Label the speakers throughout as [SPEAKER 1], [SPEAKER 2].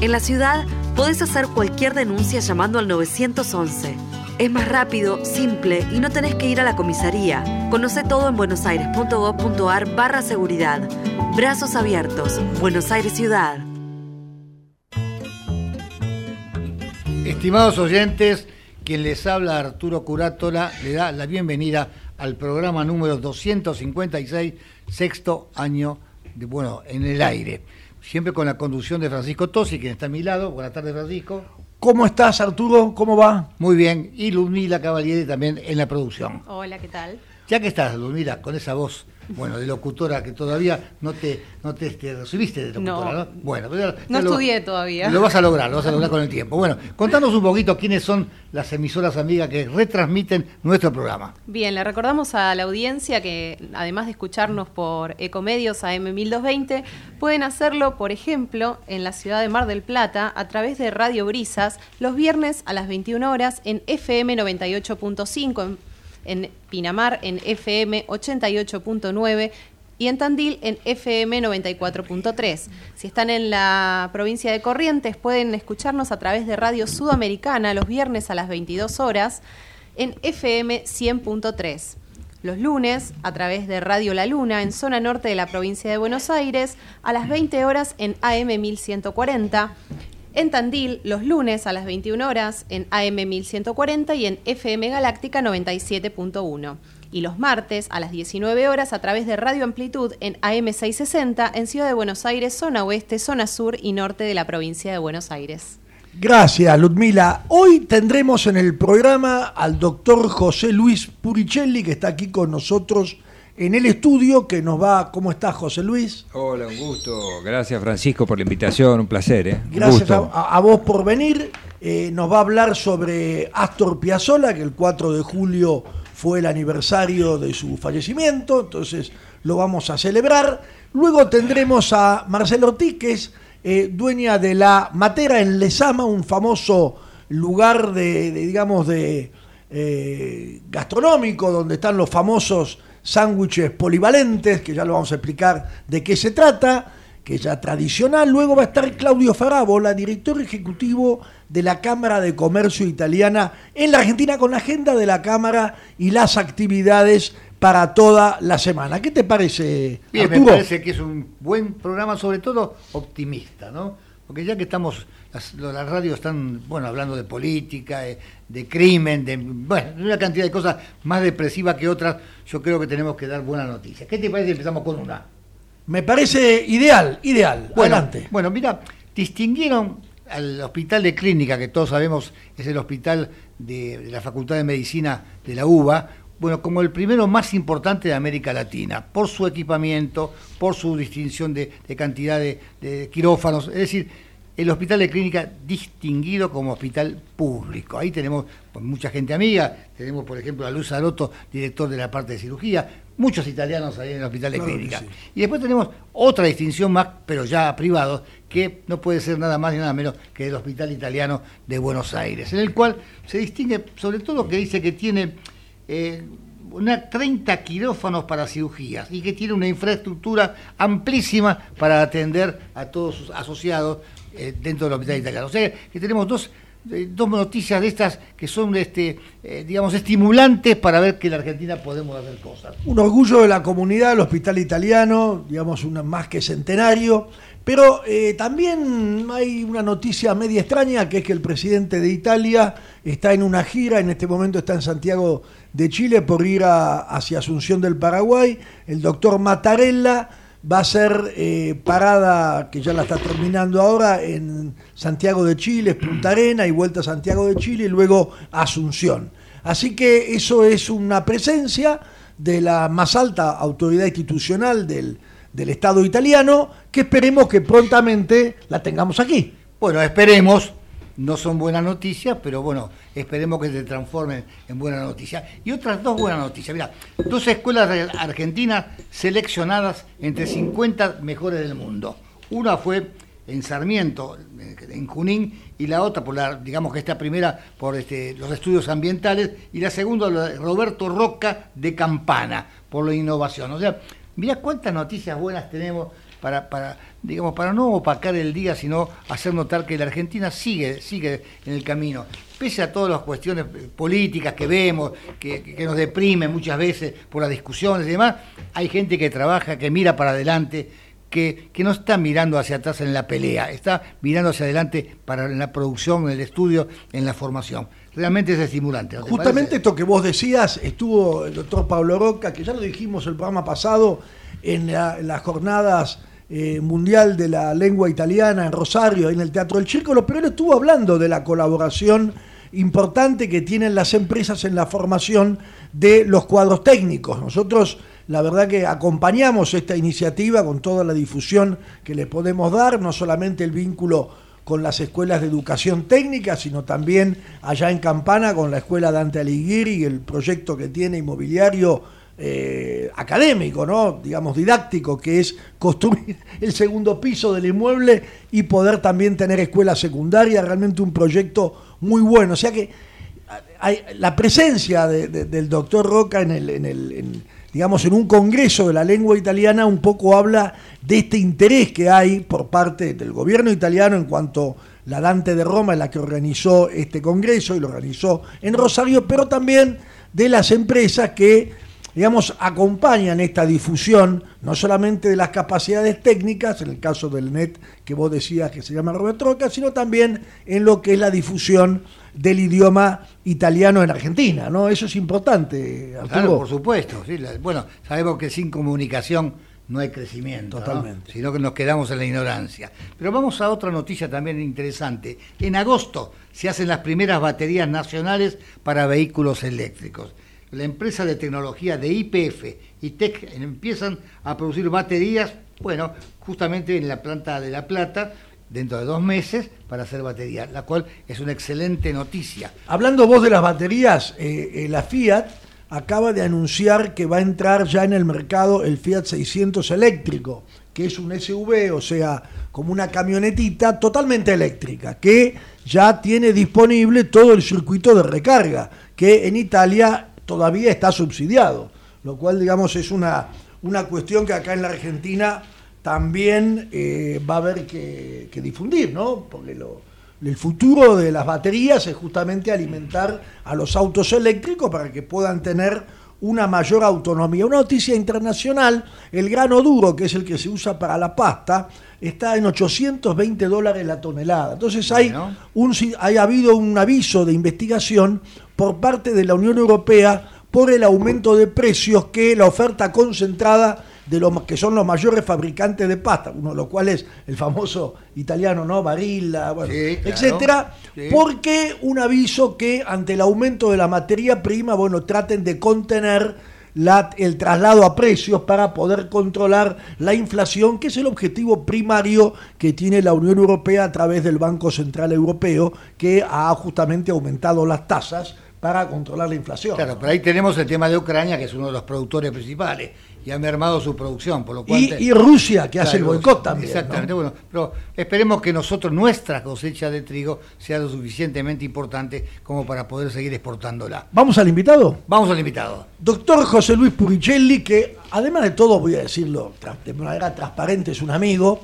[SPEAKER 1] En la ciudad podés hacer cualquier denuncia llamando al 911. Es más rápido, simple y no tenés que ir a la comisaría. Conoce todo en buenosaires.gov.ar barra seguridad. Brazos abiertos. Buenos Aires Ciudad.
[SPEAKER 2] Estimados oyentes, quien les habla Arturo Curátola le da la bienvenida al programa número 256, sexto año de, bueno, en el aire siempre con la conducción de Francisco Tosi, quien está a mi lado. Buenas tardes, Francisco.
[SPEAKER 3] ¿Cómo estás, Arturo? ¿Cómo va?
[SPEAKER 2] Muy bien. Y Ludmila Cavalieri también en la producción.
[SPEAKER 4] Hola, ¿qué tal?
[SPEAKER 2] Ya que estás, Ludmila, con esa voz bueno, de locutora que todavía no te, no te, recibiste de locutora, ¿no?
[SPEAKER 4] Bueno, no estudié todavía.
[SPEAKER 2] Lo vas a lograr, lo vas a lograr con el tiempo. Bueno, contanos un poquito quiénes son las emisoras amigas que retransmiten nuestro programa.
[SPEAKER 4] Bien, le recordamos a la audiencia que además de escucharnos por Ecomedios AM 1220, pueden hacerlo, por ejemplo, en la ciudad de Mar del Plata a través de Radio Brisas los viernes a las 21 horas en FM 98.5 en Pinamar en FM 88.9 y en Tandil en FM 94.3. Si están en la provincia de Corrientes pueden escucharnos a través de Radio Sudamericana los viernes a las 22 horas en FM 100.3. Los lunes, a través de Radio La Luna, en zona norte de la provincia de Buenos Aires, a las 20 horas en AM 1140 en Tandil los lunes a las 21 horas en AM 1140 y en FM Galáctica 97.1 y los martes a las 19 horas a través de Radio Amplitud en AM 660 en Ciudad de Buenos Aires, zona oeste, zona sur y norte de la provincia de Buenos Aires.
[SPEAKER 3] Gracias, Ludmila. Hoy tendremos en el programa al doctor José Luis Puricelli, que está aquí con nosotros en el estudio que nos va. ¿Cómo estás, José Luis?
[SPEAKER 5] Hola, un gusto. Gracias, Francisco, por la invitación. Un placer. ¿eh?
[SPEAKER 3] Gracias a, vos por venir. Eh, nos va a hablar sobre Astor Piazzolla, que el 4 de julio fue el aniversario de su fallecimiento, entonces lo vamos a celebrar. Luego tendremos a Marcelo Ortiz, que es eh, dueña de la Matera en Lesama, un famoso lugar de, digamos, de eh, gastronómico, donde están los famosos sándwiches polivalentes, que ya lo vamos a explicar de qué se trata, que ya tradicional. Luego va a estar Claudio Farabola, director ejecutivo de la Cámara de Comercio Italiana en la Argentina, con la agenda de la Cámara y las actividades para toda la semana. ¿Qué te parece,
[SPEAKER 2] Bien, me parece que es un buen programa, sobre todo optimista, ¿no? Porque ya que estamos, las, las radios están, bueno, hablando de política, de, crimen, de, bueno, una cantidad de cosas más depresivas que otras, yo creo que tenemos que dar buenas noticias. ¿Qué te parece si empezamos con una?
[SPEAKER 3] Me parece ideal, ideal.
[SPEAKER 2] Bueno,
[SPEAKER 3] Adelante.
[SPEAKER 2] Bueno, mira, distinguieron al hospital de clínica, que todos sabemos es el hospital de, la Facultad de Medicina de la UBA, bueno, como el primero más importante de América Latina, por su equipamiento, por su distinción de, cantidad de, quirófanos, es decir, el hospital de clínica distinguido como hospital público. Ahí tenemos pues, mucha gente amiga, tenemos por ejemplo a Luz Aroto, director de la parte de cirugía, muchos italianos ahí en el hospital de clínica. Y después tenemos otra distinción más, pero ya privado, que no puede ser nada más ni nada menos que el Hospital Italiano de Buenos Aires, en el cual se distingue sobre todo que dice que tiene eh, una 30 quirófanos para cirugías y que tiene una infraestructura amplísima para atender a todos sus asociados eh, dentro del hospital italiano. O sea que tenemos dos, eh, dos noticias de estas que son, este, digamos, estimulantes para ver que en la Argentina podemos hacer cosas.
[SPEAKER 3] Un orgullo de la comunidad, el hospital italiano, digamos, una, más que centenario. Pero también hay una noticia media extraña, que es que el presidente de Italia está en una gira, en este momento está en Santiago de Chile por ir hacia Asunción del Paraguay. El doctor Matarella va a ser eh, parada, que ya la está terminando ahora, en Santiago de Chile, Punta Arena y vuelta a Santiago de Chile y luego Asunción. Así que eso es una presencia de la más alta autoridad institucional del, del Estado italiano que esperemos que prontamente la tengamos aquí.
[SPEAKER 2] Bueno, esperemos, no son buenas noticias, pero bueno, esperemos que se transformen en buenas noticias. Y otras dos buenas noticias. Mira, dos escuelas argentinas seleccionadas entre 50 mejores del mundo. Una fue en Sarmiento, en Junín, y la otra, por la, digamos que esta primera por este, los estudios ambientales, y la segunda, Roberto Roca de Campana, por la innovación. O sea, mira cuántas noticias buenas tenemos para, digamos, para no opacar el día, sino hacer notar que la Argentina sigue, sigue en el camino. Pese a todas las cuestiones políticas que vemos, que, nos deprimen muchas veces por las discusiones y demás, hay gente que trabaja, que mira para adelante, que, que, no está mirando hacia atrás en la pelea, está mirando hacia adelante para en la producción, en el estudio, en la formación. Realmente es estimulante.
[SPEAKER 3] Justamente esto que vos decías, estuvo el doctor Pablo Roca, que ya lo dijimos el programa pasado, en las jornadas eh, mundial de la Lengua Italiana en Rosario, en el Teatro del Círculo, pero él estuvo hablando de la colaboración importante que tienen las empresas en la formación de los cuadros técnicos. Nosotros, la verdad que acompañamos esta iniciativa con toda la difusión que le podemos dar, no solamente el vínculo con las escuelas de educación técnica, sino también allá en Campana con la escuela Dante Alighieri y el proyecto que tiene inmobiliario eh, académico, ¿no? digamos didáctico, que es construir el segundo piso del inmueble y poder también tener escuela secundaria, realmente un proyecto muy bueno. O sea que hay, la presencia del doctor Roca en el, en el digamos, en un congreso de la lengua italiana un poco habla de este interés que hay por parte del gobierno italiano en cuanto la Dante de Roma es la que organizó este congreso y lo organizó en Rosario, pero también de las empresas que digamos, acompañan esta difusión, no solamente de las capacidades técnicas, en el caso del NET que vos decías que se llama Robert Troca, sino también en lo que es la difusión del idioma italiano en Argentina, ¿no? Eso es importante,
[SPEAKER 2] Arturo. Claro, por supuesto. bueno, sabemos que sin comunicación no hay crecimiento, Totalmente. sino que nos quedamos en la ignorancia. Pero vamos a otra noticia también interesante. En agosto se hacen las primeras baterías nacionales para vehículos eléctricos la empresa de tecnología de IPF y TEC empiezan a producir baterías, bueno, justamente en la planta de La Plata, dentro de dos meses, para hacer baterías, la cual es una excelente noticia.
[SPEAKER 3] Hablando vos de las baterías, eh, eh, la Fiat acaba de anunciar que va a entrar ya en el mercado el Fiat 600 eléctrico, que es un SUV, o sea, como una camionetita totalmente eléctrica, que ya tiene disponible todo el circuito de recarga, que en Italia todavía está subsidiado, lo cual, digamos, es una, una cuestión que acá en la Argentina también eh, va a haber que, difundir, ¿no? Porque el futuro de las baterías es justamente alimentar a los autos eléctricos para que puedan tener una mayor autonomía. Una noticia internacional, el grano duro, que es el que se usa para la pasta, está en 820 dólares la tonelada. Entonces hay, un, hay habido un aviso de investigación por parte de la Unión Europea por el aumento de precios que la oferta concentrada de los que son los mayores fabricantes de pasta, uno de los cuales el famoso italiano, ¿no? Barilla, bueno,
[SPEAKER 2] Sí, claro.
[SPEAKER 3] etcétera,
[SPEAKER 2] Sí.
[SPEAKER 3] porque un aviso que ante el aumento de la materia prima, bueno, traten de contener la- el traslado a precios para poder controlar la inflación, que es el objetivo primario que tiene la Unión Europea a través del Banco Central Europeo, que ha justamente aumentado las tasas para controlar la inflación.
[SPEAKER 2] Claro, pero ahí tenemos el tema de Ucrania, que es uno de los productores principales, y ha mermado su producción, por lo cual...
[SPEAKER 3] Y,
[SPEAKER 2] te-
[SPEAKER 3] y Rusia, que hace el boicot también.
[SPEAKER 2] Exactamente,
[SPEAKER 3] ¿no?
[SPEAKER 2] bueno, pero esperemos que nosotros, nuestra cosecha de trigo, sea lo suficientemente importante como para poder seguir exportándola.
[SPEAKER 3] Vamos al invitado.
[SPEAKER 2] Vamos al invitado.
[SPEAKER 3] Doctor José Luis Puricelli, que además de todo, voy a decirlo de manera transparente, es un amigo,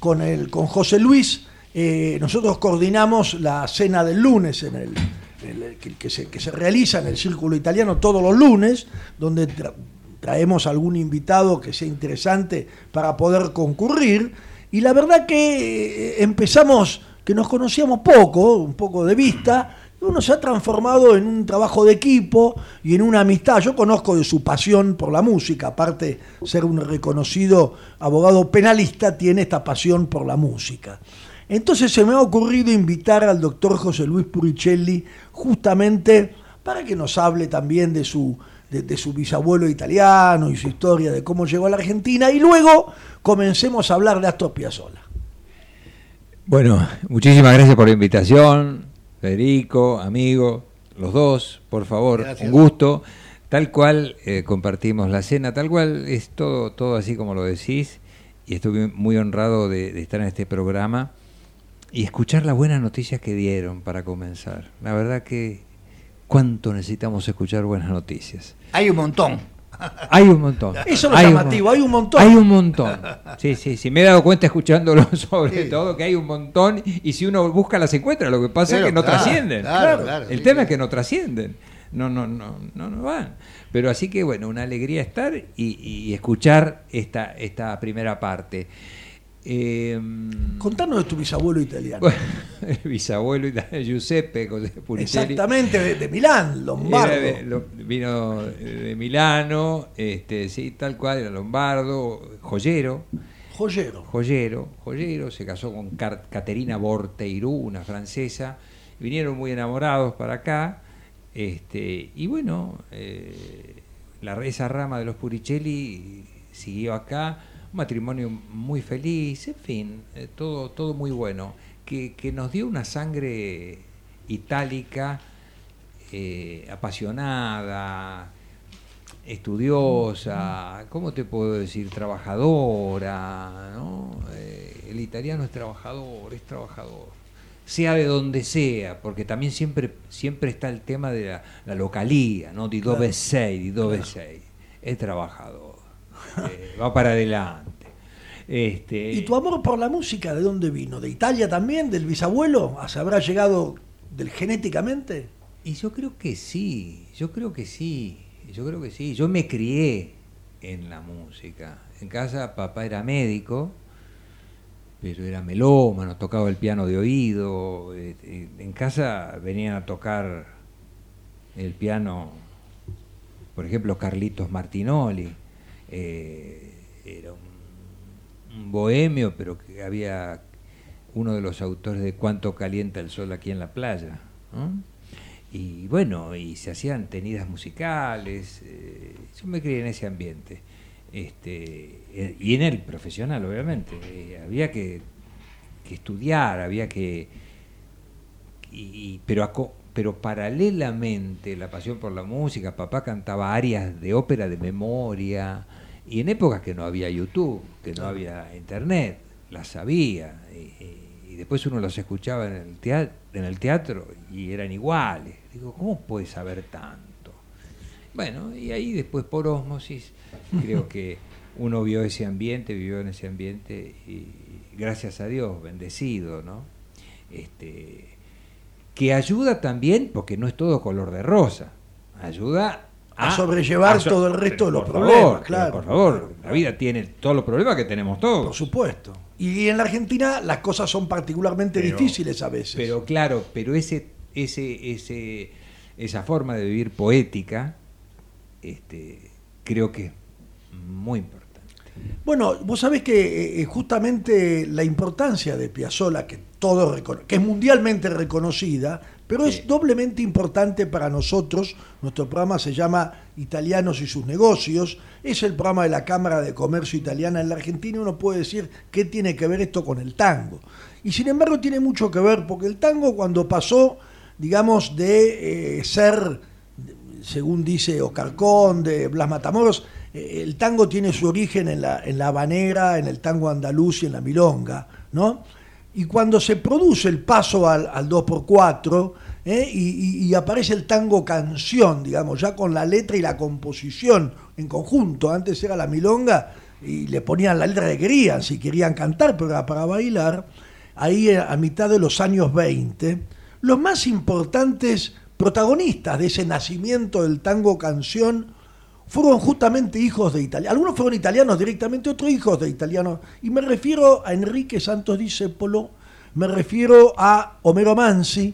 [SPEAKER 3] con, el, con José Luis, eh, nosotros coordinamos la cena del lunes en el, que, que se, que se realiza en el Círculo Italiano todos los lunes, donde traemos algún invitado que sea interesante para poder concurrir. Y la verdad que eh, empezamos, que nos conocíamos poco, un poco de vista, y uno se ha transformado en un trabajo de equipo y en una amistad. Yo conozco de su pasión por la música, aparte de ser un reconocido abogado penalista, tiene esta pasión por la música. Entonces se me ha ocurrido invitar al doctor José Luis Puricelli justamente para que nos hable también de su, de, de su bisabuelo italiano y su historia de cómo llegó a la Argentina y luego comencemos a hablar de Astor Piazzolla.
[SPEAKER 5] Bueno, muchísimas gracias por la invitación, Federico, amigo, los dos, por favor,
[SPEAKER 2] Gracias.
[SPEAKER 5] un gusto. Tal cual eh, compartimos la cena, tal cual es todo, todo así como lo decís, y estoy muy honrado de, de estar en este programa y escuchar las buenas noticias que dieron para comenzar. La verdad que cuánto necesitamos escuchar buenas noticias.
[SPEAKER 2] Hay un montón.
[SPEAKER 5] Hay un montón.
[SPEAKER 3] Eso es lo
[SPEAKER 5] Hay
[SPEAKER 3] llamativo, hay un montón.
[SPEAKER 5] Hay un montón. Sí, sí, sí. Me he dado cuenta escuchándolo sobre
[SPEAKER 2] Sí.
[SPEAKER 5] todo que hay un montón y si uno busca las encuentra. Lo que pasa
[SPEAKER 2] Pero
[SPEAKER 5] es que no
[SPEAKER 2] claro,
[SPEAKER 5] trascienden.
[SPEAKER 2] claro, claro,
[SPEAKER 5] El
[SPEAKER 2] sí,
[SPEAKER 5] tema es que no trascienden. No, no, no, no, no van. Pero así que bueno, una alegría estar y, y escuchar esta, esta primera parte. Eh,
[SPEAKER 3] Contanos de tu bisabuelo italiano.
[SPEAKER 5] bueno, el bisabuelo italiano, Giuseppe José Puricelli.
[SPEAKER 3] Exactamente, de, de Milán, Lombardo.
[SPEAKER 5] Era de- lo- vino de Milano, este, sí, tal cual, era lombardo, joyero,
[SPEAKER 3] Joyero.
[SPEAKER 5] joyero, joyero, se casó con Caterina Borteirú, una francesa, vinieron muy enamorados para acá, este, y bueno, eh, la, esa rama de los Puricelli siguió acá, un matrimonio muy feliz, en fin, eh, todo, todo muy bueno, que, que nos dio una sangre itálica, eh, apasionada, estudiosa, ¿cómo te puedo decir? Trabajadora, ¿no? Eh, el italiano es trabajador, es trabajador. Sea de donde sea, porque también siempre, siempre está el tema de la, la localía, ¿no? Di dove sei, di dove sei. Es trabajador. Eh, va para adelante. Este,
[SPEAKER 3] ¿Y tu amor por la música de dónde vino? ¿De Italia también? ¿Del bisabuelo? ¿Se habrá llegado del genéticamente?
[SPEAKER 5] Y yo creo que sí, yo creo que sí, yo creo que sí. Yo me crié en la música. En casa papá era médico, pero era melómano, tocaba el piano de oído. eh, En casa venían a tocar el piano, por ejemplo, Carlitos Martinoli. Eh, era un, bohemio, pero que había uno de los autores de Cuánto calienta el sol aquí en la playa. Y bueno, y se hacían tenidas musicales. eh, yo me crié en ese ambiente. Este, eh, y en el profesional, obviamente. había que, que estudiar, había que. y- pero, aco- pero paralelamente la pasión por la música, papá cantaba arias de ópera de memoria. Y en épocas que no había YouTube, que no había internet, las sabía. Y, después uno los escuchaba en el, teatro, en el teatro y eran iguales. Digo, ¿cómo puede saber tanto? Bueno, y ahí después por osmosis, creo que uno vio ese ambiente, vivió en ese ambiente y gracias a Dios, bendecido, ¿no? Este, que ayuda también, porque no es todo color de rosa, ayuda
[SPEAKER 3] A sobrellevar
[SPEAKER 5] so-
[SPEAKER 3] todo el resto de los problemas,
[SPEAKER 5] favor,
[SPEAKER 3] claro.
[SPEAKER 5] Por favor, la vida tiene todos los problemas que tenemos todos.
[SPEAKER 3] Por supuesto. Y en la Argentina las cosas son particularmente
[SPEAKER 5] Pero-
[SPEAKER 3] difíciles a veces.
[SPEAKER 5] Pero claro, pero ese, ese, ese, esa forma de vivir poética, este, creo que es muy importante.
[SPEAKER 3] Bueno, vos sabés que eh, justamente la importancia de Piazzolla, que, todo que es mundialmente reconocida, pero es doblemente importante para nosotros. Nuestro programa se llama Italianos y sus negocios. Es el programa de la Cámara de Comercio Italiana en la Argentina. Uno puede decir qué tiene que ver esto con el tango. Y sin embargo tiene mucho que ver, porque el tango cuando pasó, digamos, de eh, ser, según dice Oscar Conde, Blas Matamoros, eh, el tango tiene su origen en la, en la habanera, en el tango andaluz y en la milonga, ¿no? Y cuando se produce el paso al, al 2x4 ¿eh? y, aparece el tango canción, digamos, ya con la letra y la composición en conjunto, antes era la milonga y le ponían la letra que querían, si querían cantar, pero era para bailar, ahí a mitad de los años 20, los más importantes protagonistas de ese nacimiento del tango canción fueron justamente hijos de italianos. Algunos fueron italianos directamente, otros hijos de italianos. Y me refiero a Enrique Santos Discépolo, me refiero a Homero Mansi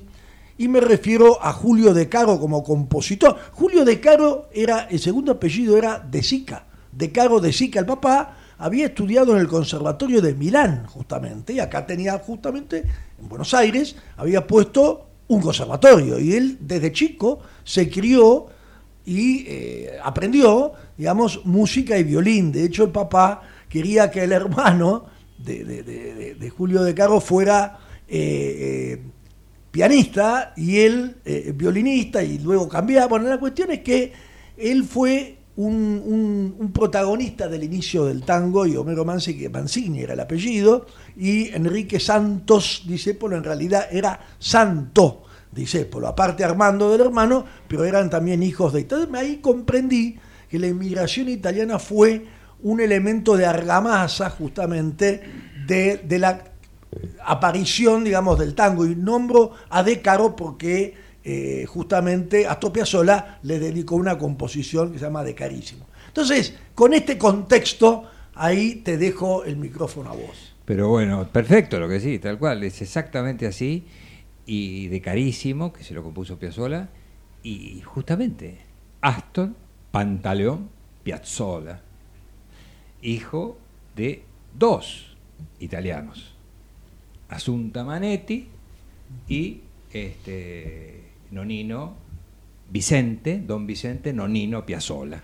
[SPEAKER 3] y me refiero a Julio De Caro como compositor. Julio De Caro era, el segundo apellido era De Sica, De Caro De Sica, el papá había estudiado en el Conservatorio de Milán, justamente, y acá tenía justamente, en Buenos Aires, había puesto un conservatorio, y él desde chico se crió y eh, aprendió, digamos, música y violín. De hecho, el papá quería que el hermano de, Julio de Caro fuera eh, eh, pianista y él violinista y luego cambiaba. Bueno, la cuestión es que él fue un, protagonista del inicio del tango y Homero Mansi, que Mancini era el apellido, y Enrique Santos Discépolo en realidad era Santo Discépolo, aparte Armando del hermano, pero eran también hijos de... Entonces ahí comprendí que la inmigración italiana fue un elemento de argamasa justamente de, la aparición, digamos, del tango. Y nombro a De Caro porque eh, justamente Astor Piazzolla le dedicó una composición que se llama De Carísimo. Entonces, con este contexto, ahí te dejo el micrófono a vos.
[SPEAKER 5] Pero bueno, perfecto lo que sí, tal cual, es exactamente así, y de Carísimo, que se lo compuso Piazzolla, y justamente Astor Pantaleón Piazzolla, hijo de dos italianos, Asunta Manetti y este, Nonino Vicente, don Vicente Nonino Piazzola.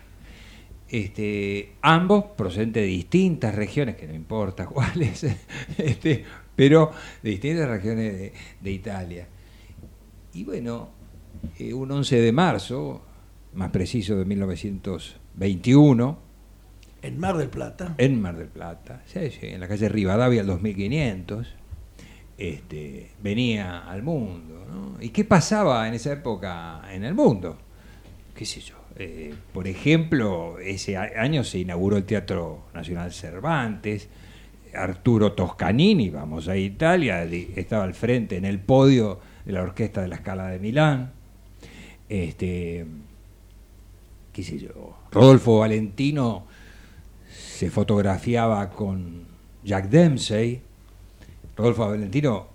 [SPEAKER 5] Este, ambos procedentes de distintas regiones, que no importa cuáles, este, pero de distintas regiones de, Italia. Y bueno, eh, un 11 de marzo, más preciso de 1921,
[SPEAKER 3] en Mar del Plata.
[SPEAKER 5] En Mar del Plata, en la calle Rivadavia, el 2500 este, venía al mundo. ¿Y qué pasaba en esa época en el mundo? ¿Qué sé yo? Eh, por ejemplo, ese año se inauguró el Teatro Nacional Cervantes, Arturo Toscanini, vamos a Italia, estaba al frente en el podio de la Orquesta de la Scala de Milán. Este, qué sé yo, Rodolfo Valentino se fotografiaba con Jack Dempsey, Rodolfo Valentino,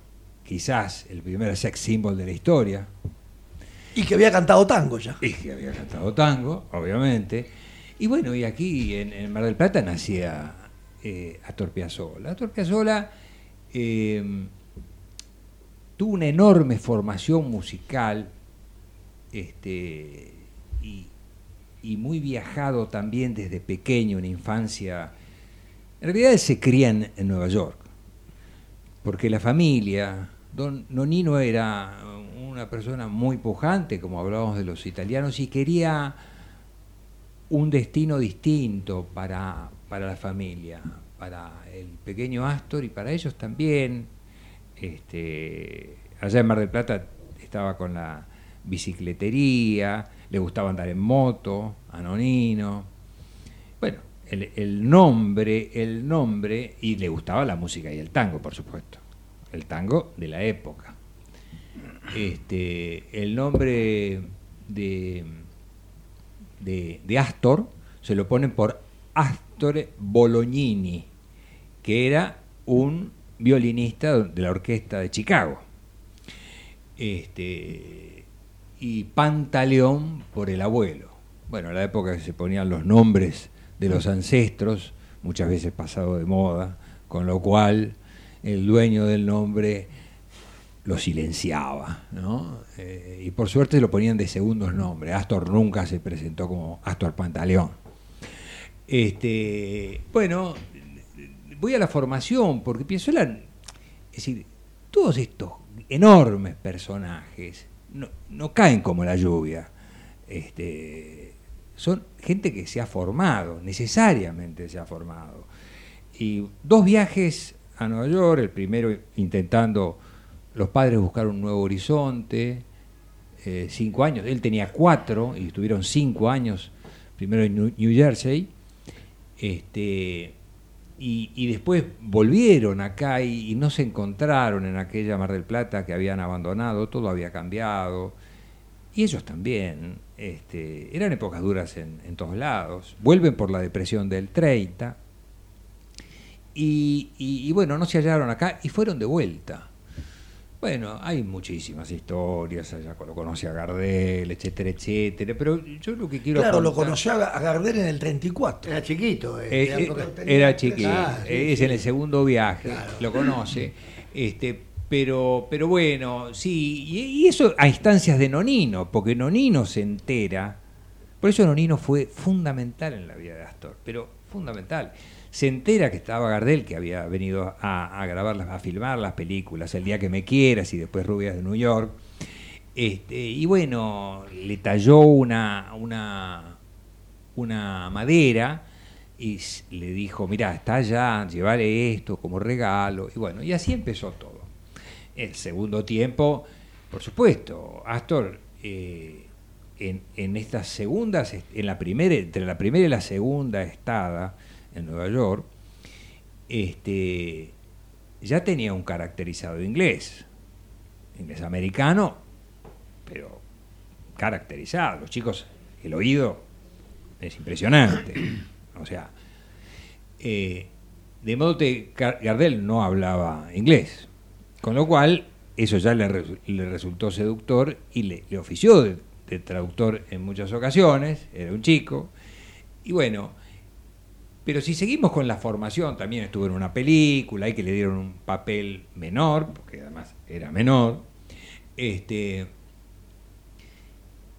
[SPEAKER 5] quizás el primer sex symbol de la historia.
[SPEAKER 3] Y que había cantado tango ya.
[SPEAKER 5] Y que había cantado tango, obviamente. Y bueno, y aquí en, Mar del Plata nacía eh, Astor Piazzolla. Astor Piazzolla eh, tuvo una enorme formación musical este, y, muy viajado también desde pequeño, en infancia. En realidad se cría en Nueva York porque la familia, don Nonino era una persona muy pujante, como hablábamos de los italianos, y quería un destino distinto para, para la familia, para el pequeño Astor y para ellos también. Este, allá en Mar del Plata estaba con la bicicletería, le gustaba andar en moto, a Nonino. Bueno, el, nombre, el nombre, y le gustaba la música y el tango, por supuesto. El tango de la época. Este, el nombre de, de, Astor se lo ponen por Astor Bolognini, que era un violinista de la orquesta de Chicago. Este, y Pantaleón por el abuelo. Bueno, en la época que se ponían los nombres de los ancestros muchas veces pasado de moda, con lo cual el dueño del nombre lo silenciaba, ¿no? Eh, y por suerte lo ponían de segundos nombres. Astor nunca se presentó como Astor Pantaleón. Este, bueno, voy a la formación, porque Piazzolla, es decir, todos estos enormes personajes no, caen como la lluvia. Este, son gente que se ha formado, necesariamente se ha formado. Y dos viajes a Nueva York, el primero intentando los padres buscar un nuevo horizonte, eh, cinco años, él tenía cuatro y estuvieron cinco años, primero en New Jersey, este, y, después volvieron acá y, no se encontraron en aquella Mar del Plata que habían abandonado, todo había cambiado, y ellos también, este, eran épocas duras en, en todos lados, vuelven por la depresión del 30, y, bueno, no se hallaron acá y fueron de vuelta. Bueno, hay muchísimas historias, allá lo conoce a Gardel, etcétera, etcétera, pero yo lo que quiero...
[SPEAKER 3] Claro, lo conoció a Gardel en el 34.
[SPEAKER 2] Era chiquito.
[SPEAKER 5] Eh, eh, era chiquito, es en el segundo viaje, lo conoce. Este, pero, pero bueno, sí, y, eso a instancias de Nonino, porque Nonino se entera, por eso Nonino fue fundamental en la vida de Astor, pero fundamental se entera que estaba Gardel, que había venido a, grabar, a filmar las películas, El día que me quieras y después Rubias de New York. Este, y bueno, le talló una, una, madera y le dijo, mira, está allá, llevaré esto como regalo. Y bueno, y así empezó todo. El segundo tiempo, por supuesto, Astor, eh, en, en, estas segundas, en la primera, entre la primera y la segunda estada, en Nueva York, este, ya tenía un caracterizado inglés, inglés americano, pero caracterizado. Los chicos, el oído es impresionante. O sea, eh, de modo que Gardel no hablaba inglés, con lo cual eso ya le, resultó seductor y le, ofició de, traductor en muchas ocasiones, era un chico, y bueno, pero si seguimos con la formación, también estuvo en una película y que le dieron un papel menor, porque además era menor. Este,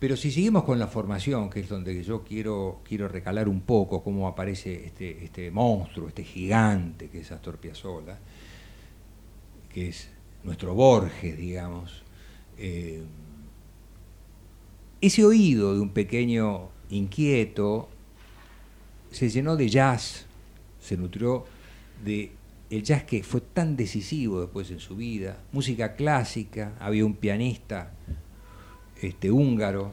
[SPEAKER 5] pero si seguimos con la formación, que es donde yo quiero, quiero recalar un poco cómo aparece este, este monstruo, este gigante que es Astor Piazzolla, que es nuestro Borges, digamos, eh, ese oído de un pequeño inquieto, se llenó de jazz, se nutrió de el jazz que fue tan decisivo después en su vida, música clásica, había un pianista este, húngaro,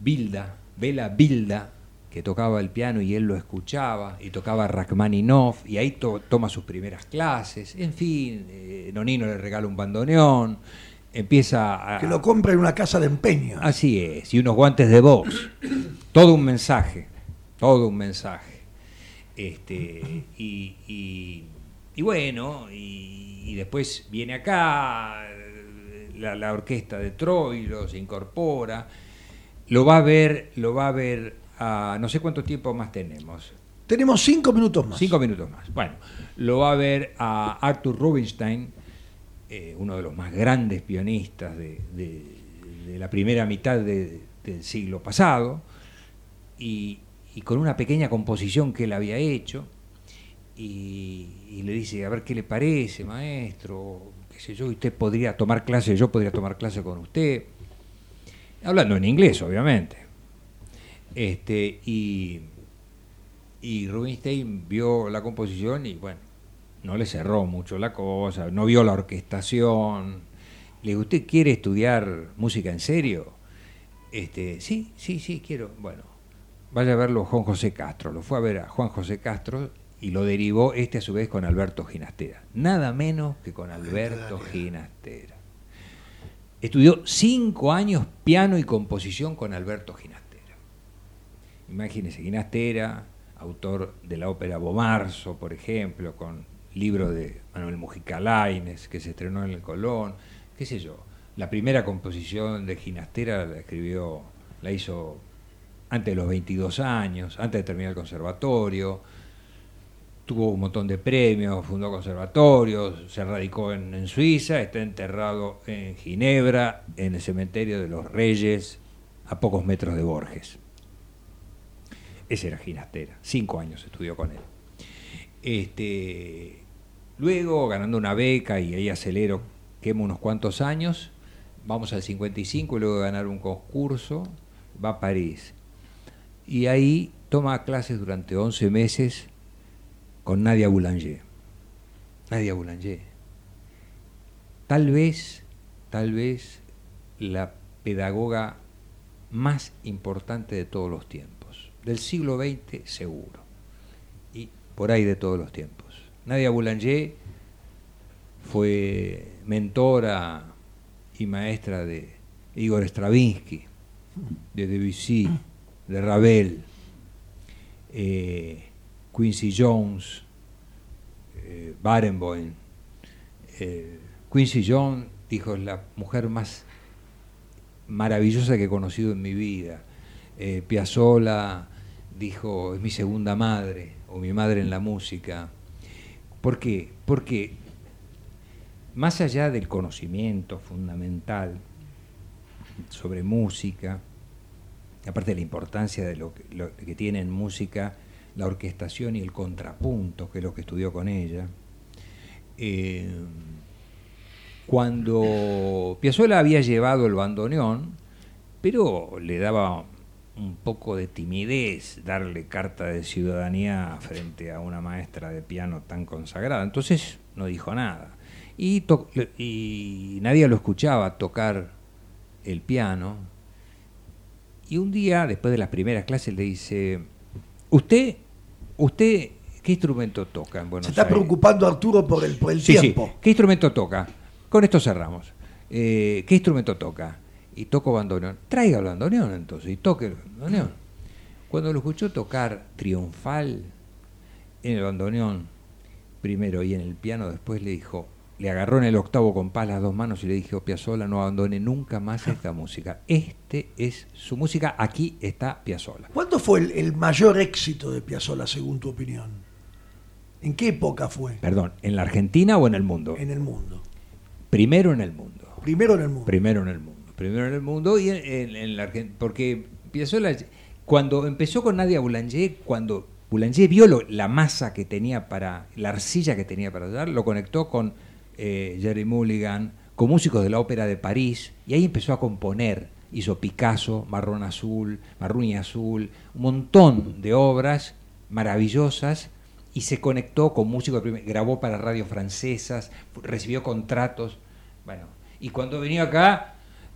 [SPEAKER 5] Bilda, Vela Bilda, que tocaba el piano y él lo escuchaba, y tocaba Rachmaninoff, y ahí toma sus primeras clases, en fin, eh, Nonino le regala un bandoneón, empieza
[SPEAKER 3] a... Que lo compra en una casa de empeño.
[SPEAKER 5] Así es, y unos guantes de box, todo un mensaje todo un mensaje. Este, y, bueno, y, después viene acá, la, orquesta de Troilo se incorpora, lo va a ver, lo va a ver a no sé cuánto tiempo más tenemos.
[SPEAKER 3] Tenemos cinco minutos más.
[SPEAKER 5] Cinco minutos más. Bueno, lo va a ver a Arthur Rubinstein, eh, uno de los más grandes pianistas de, la primera mitad del siglo pasado, y, y con una pequeña composición que él había hecho, y, le dice, a ver qué le parece, maestro, qué sé yo, usted podría tomar clase, yo podría tomar clase con usted, hablando en inglés, obviamente. Este, y, y Rubinstein vio la composición y bueno, no le cerró mucho la cosa, no vio la orquestación. Le dijo, ¿usted quiere estudiar música en serio? Este, sí, sí, sí, quiero. Bueno, vaya a verlo Juan José Castro. Lo fue a ver a Juan José Castro y lo derivó este a su vez con Alberto Ginastera. Nada menos que con Alberto Ginastera. Estudió cinco años piano y composición con Alberto Ginastera. Imagínese, Ginastera, autor de la ópera Bomarzo, por ejemplo, con libro de Manuel Mujica Laines, que se estrenó en el Colón, qué sé yo. La primera composición de Ginastera la escribió, la hizo antes de los 22 años, antes de terminar el conservatorio. tuvo un montón de premios, fundó conservatorios, se radicó en, Suiza, está enterrado en Ginebra, en el cementerio de los Reyes, a pocos metros de Borges. Ese era Ginastera, cinco años estudió con él. Este, luego, ganando una beca, y ahí acelero, quemo unos cuantos años, vamos al 55, y luego de ganar un concurso, va a París. Y ahí toma clases durante 11 meses con Nadia Boulanger. Nadia Boulanger. Tal vez, tal vez la pedagoga más importante de todos los tiempos, del siglo XX seguro, y por ahí de todos los tiempos. Nadia Boulanger fue mentora y maestra de Igor Stravinsky, de Debussy, de Ravel, eh, Quincy Jones, eh, Barenboim. Eh, Quincy Jones dijo, es la mujer más maravillosa que he conocido en mi vida. Eh, Piazzolla dijo, es mi segunda madre, o mi madre en la música. ¿Por qué? Porque más allá del conocimiento fundamental sobre música, aparte de la importancia de lo que, tiene en música la orquestación y el contrapunto, que es lo que estudió con ella, eh, cuando Piazzolla había llevado el bandoneón, pero le daba un poco de timidez darle carta de ciudadanía frente a una maestra de piano tan consagrada. Entonces no dijo nada. Y nadie lo escuchaba tocar el piano. Y un día, después de las primeras clases, le dice, ¿usted, usted qué instrumento toca en Buenos
[SPEAKER 3] Se está
[SPEAKER 5] Aires?".
[SPEAKER 3] preocupando Arturo por el, por el
[SPEAKER 5] Sí, sí.
[SPEAKER 3] tiempo.
[SPEAKER 5] ¿Qué instrumento toca? Con esto cerramos. Eh, ¿Qué instrumento toca? Y toco bandoneón. Traiga el bandoneón entonces y toque el bandoneón. Cuando lo escuchó tocar triunfal en el bandoneón primero y en el piano después le dijo, le agarró en el octavo compás las dos manos y le dijo, Piazzolla, no abandone nunca más esta música. Este es su música, aquí está Piazzolla.
[SPEAKER 3] ¿Cuándo fue el, el mayor éxito de Piazzolla, según tu opinión? ¿En qué época fue?
[SPEAKER 5] Perdón, ¿en la Argentina o en el mundo?
[SPEAKER 3] En el mundo.
[SPEAKER 5] Primero en el mundo.
[SPEAKER 3] Primero en el mundo.
[SPEAKER 5] Primero en el mundo. Primero en el mundo y en, en- en la Argentina. Porque Piazzolla, cuando empezó con Nadia Boulanger, cuando Boulanger vio lo- la masa que tenía para, la arcilla que tenía para dar, lo conectó con eh, Jerry Mulligan, con músicos de la Ópera de París, y ahí empezó a componer. Hizo Picasso, Marrón Azul, Marrón y Azul, un montón de obras maravillosas y se conectó con músicos, grabó para radios francesas, recibió contratos. Bueno, y cuando venía acá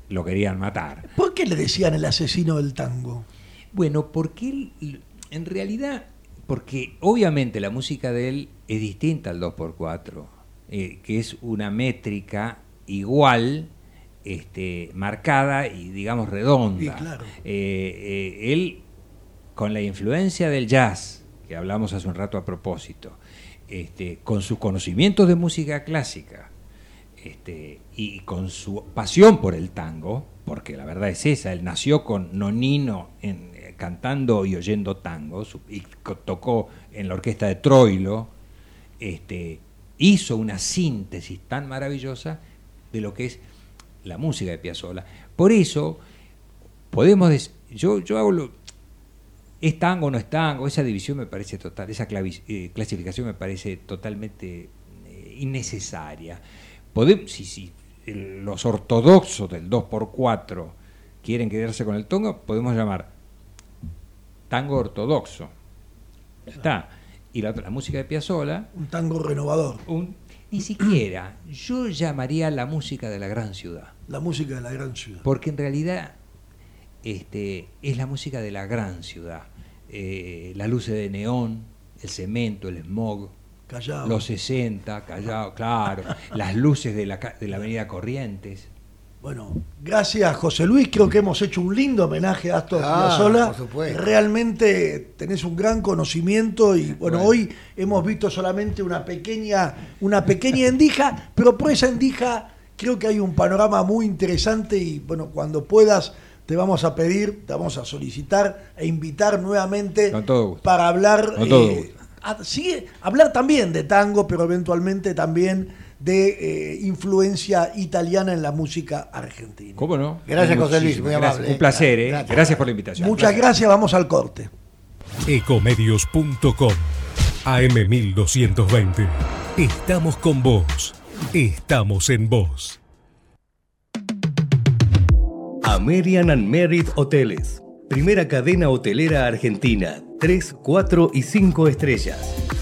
[SPEAKER 5] lo querían matar.
[SPEAKER 3] ¿Por qué le decían el asesino del tango?
[SPEAKER 5] Bueno, porque él, en realidad, porque obviamente la música de él es distinta al 2x4, eh, que es una métrica igual, este, marcada y digamos redonda.
[SPEAKER 3] Sí, claro.
[SPEAKER 5] Eh, eh, él, con la influencia del jazz, que hablamos hace un rato a propósito, este, con sus conocimientos de música clásica, este, y con su pasión por el tango, porque la verdad es esa, él nació con Nonino en, cantando y oyendo tango, y tocó en la orquesta de Troilo, este, hizo una síntesis tan maravillosa de lo que es la música de Piazzolla. Por eso, podemos decir, yo, yo hago es tango o no es tango, esa división me parece total, esa eh, clasificación me parece totalmente eh, innecesaria. Podemos, si, si los ortodoxos del 2x4 quieren quedarse con el tango, podemos llamar tango ortodoxo. Está. Y la, otra, la música de Piazzolla,
[SPEAKER 3] Un tango renovador.
[SPEAKER 5] un- ni siquiera, yo llamaría la música de la gran ciudad.
[SPEAKER 3] La música de la gran ciudad.
[SPEAKER 5] Porque en realidad este, es la música de la gran ciudad. Eh, las luces de neón, el cemento, el smog,
[SPEAKER 3] Callao.
[SPEAKER 5] los 60, Callao, claro, las luces de la, de la avenida Corrientes.
[SPEAKER 3] Bueno, gracias José Luis, creo que hemos hecho un lindo homenaje a Astor
[SPEAKER 2] Ah,
[SPEAKER 3] Piazzolla. Realmente tenés un gran conocimiento y bueno,
[SPEAKER 5] Bueno.
[SPEAKER 3] hoy hemos visto solamente una pequeña, una pequeña endija, pero por esa endija creo que hay un panorama muy interesante y bueno, cuando puedas te vamos a pedir, te vamos a solicitar e invitar nuevamente para hablar eh,
[SPEAKER 5] gusto.
[SPEAKER 3] hablar también de tango, pero eventualmente también de eh, influencia italiana en la música argentina.
[SPEAKER 5] ¿Cómo no?
[SPEAKER 2] Gracias, José Luis, muy amable.
[SPEAKER 5] Un placer, ¿eh? Gracias, por la invitación.
[SPEAKER 3] Muchas gracias, vamos al corte.
[SPEAKER 6] Ecomedios.com AM1220. Estamos con vos. Estamos en vos.
[SPEAKER 7] American and Merit Hoteles. Primera cadena hotelera argentina. 3, 4 y 5 estrellas.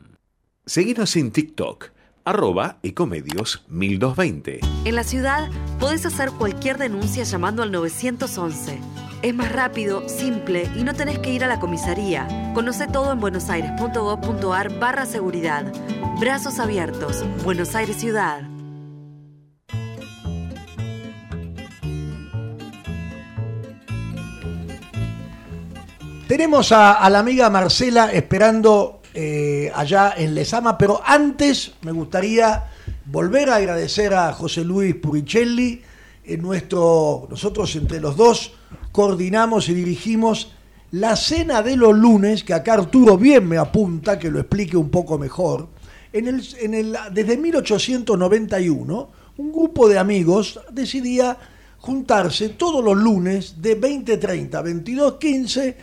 [SPEAKER 8] Seguinos en TikTok, arroba ecomedios 1220.
[SPEAKER 1] En la ciudad podés hacer cualquier denuncia llamando al 911. Es más rápido, simple y no tenés que ir a la comisaría. Conoce todo en buenosaires.gov.ar barra seguridad. Brazos abiertos. Buenos Aires Ciudad.
[SPEAKER 3] Tenemos a, la amiga Marcela esperando eh, allá en Lesama, pero antes me gustaría volver a agradecer a José Luis Puricelli, en nuestro, nosotros entre los dos coordinamos y dirigimos la cena de los lunes, que acá Arturo bien me apunta, que lo explique un poco mejor. En el, desde 1891, un grupo de amigos decidía juntarse todos los lunes de 20.30 a 22.15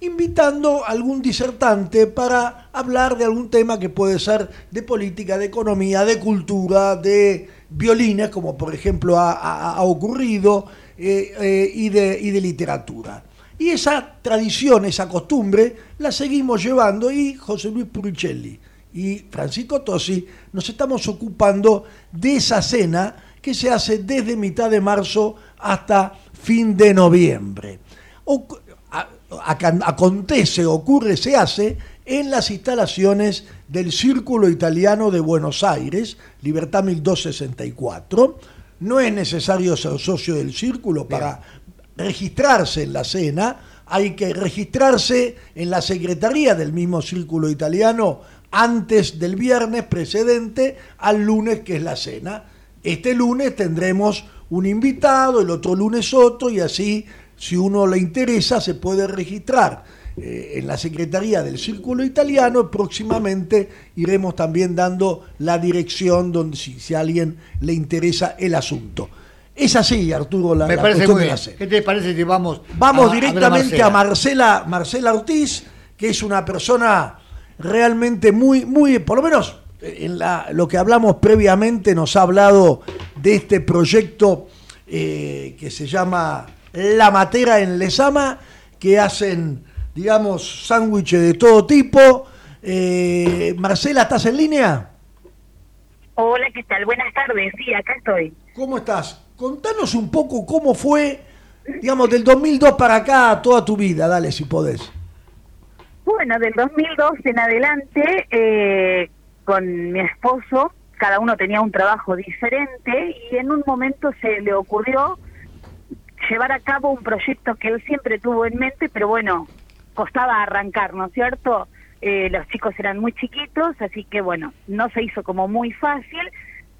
[SPEAKER 3] invitando a algún disertante para hablar de algún tema que puede ser de política, de economía, de cultura, de violines, como por ejemplo ha, ocurrido, eh, eh, y, de, y de literatura. Y esa tradición, esa costumbre, la seguimos llevando y José Luis Puricelli y Francisco Tosi nos estamos ocupando de esa cena que se hace desde mitad de marzo hasta fin de noviembre acontece, ocurre, se hace en las instalaciones del Círculo Italiano de Buenos Aires, Libertad 1264. No es necesario ser socio del círculo para registrarse en la cena, hay que registrarse en la secretaría del mismo Círculo Italiano antes del viernes precedente al lunes que es la cena. Este lunes tendremos un invitado, el otro lunes otro y así si uno le interesa, se puede registrar eh, en la Secretaría del Círculo Italiano. Próximamente iremos también dando la dirección donde si, si a alguien le interesa el asunto. Es así, Arturo, la,
[SPEAKER 2] Me parece muy bien. ¿Qué te parece si vamos
[SPEAKER 3] Vamos directamente a, Marcela, Marcela Ortiz, que es una persona realmente muy, muy, por lo menos en la, lo que hablamos previamente, nos ha hablado de este proyecto eh, que se llama la Matera en Lesama, que hacen, digamos, sándwiches de todo tipo. Eh, Marcela, ¿estás en línea?
[SPEAKER 9] Hola, ¿qué tal? Buenas tardes, sí, acá estoy.
[SPEAKER 3] ¿Cómo estás? Contanos un poco cómo fue, digamos, del 2002 para acá toda tu vida, dale si podés.
[SPEAKER 9] Bueno, del 2002 en adelante, eh, con mi esposo, cada uno tenía un trabajo diferente y en un momento se le ocurrió llevar a cabo un proyecto que él siempre tuvo en mente, pero bueno, costaba arrancar, ¿no es cierto? Eh, los chicos eran muy chiquitos, así que bueno, no se hizo como muy fácil.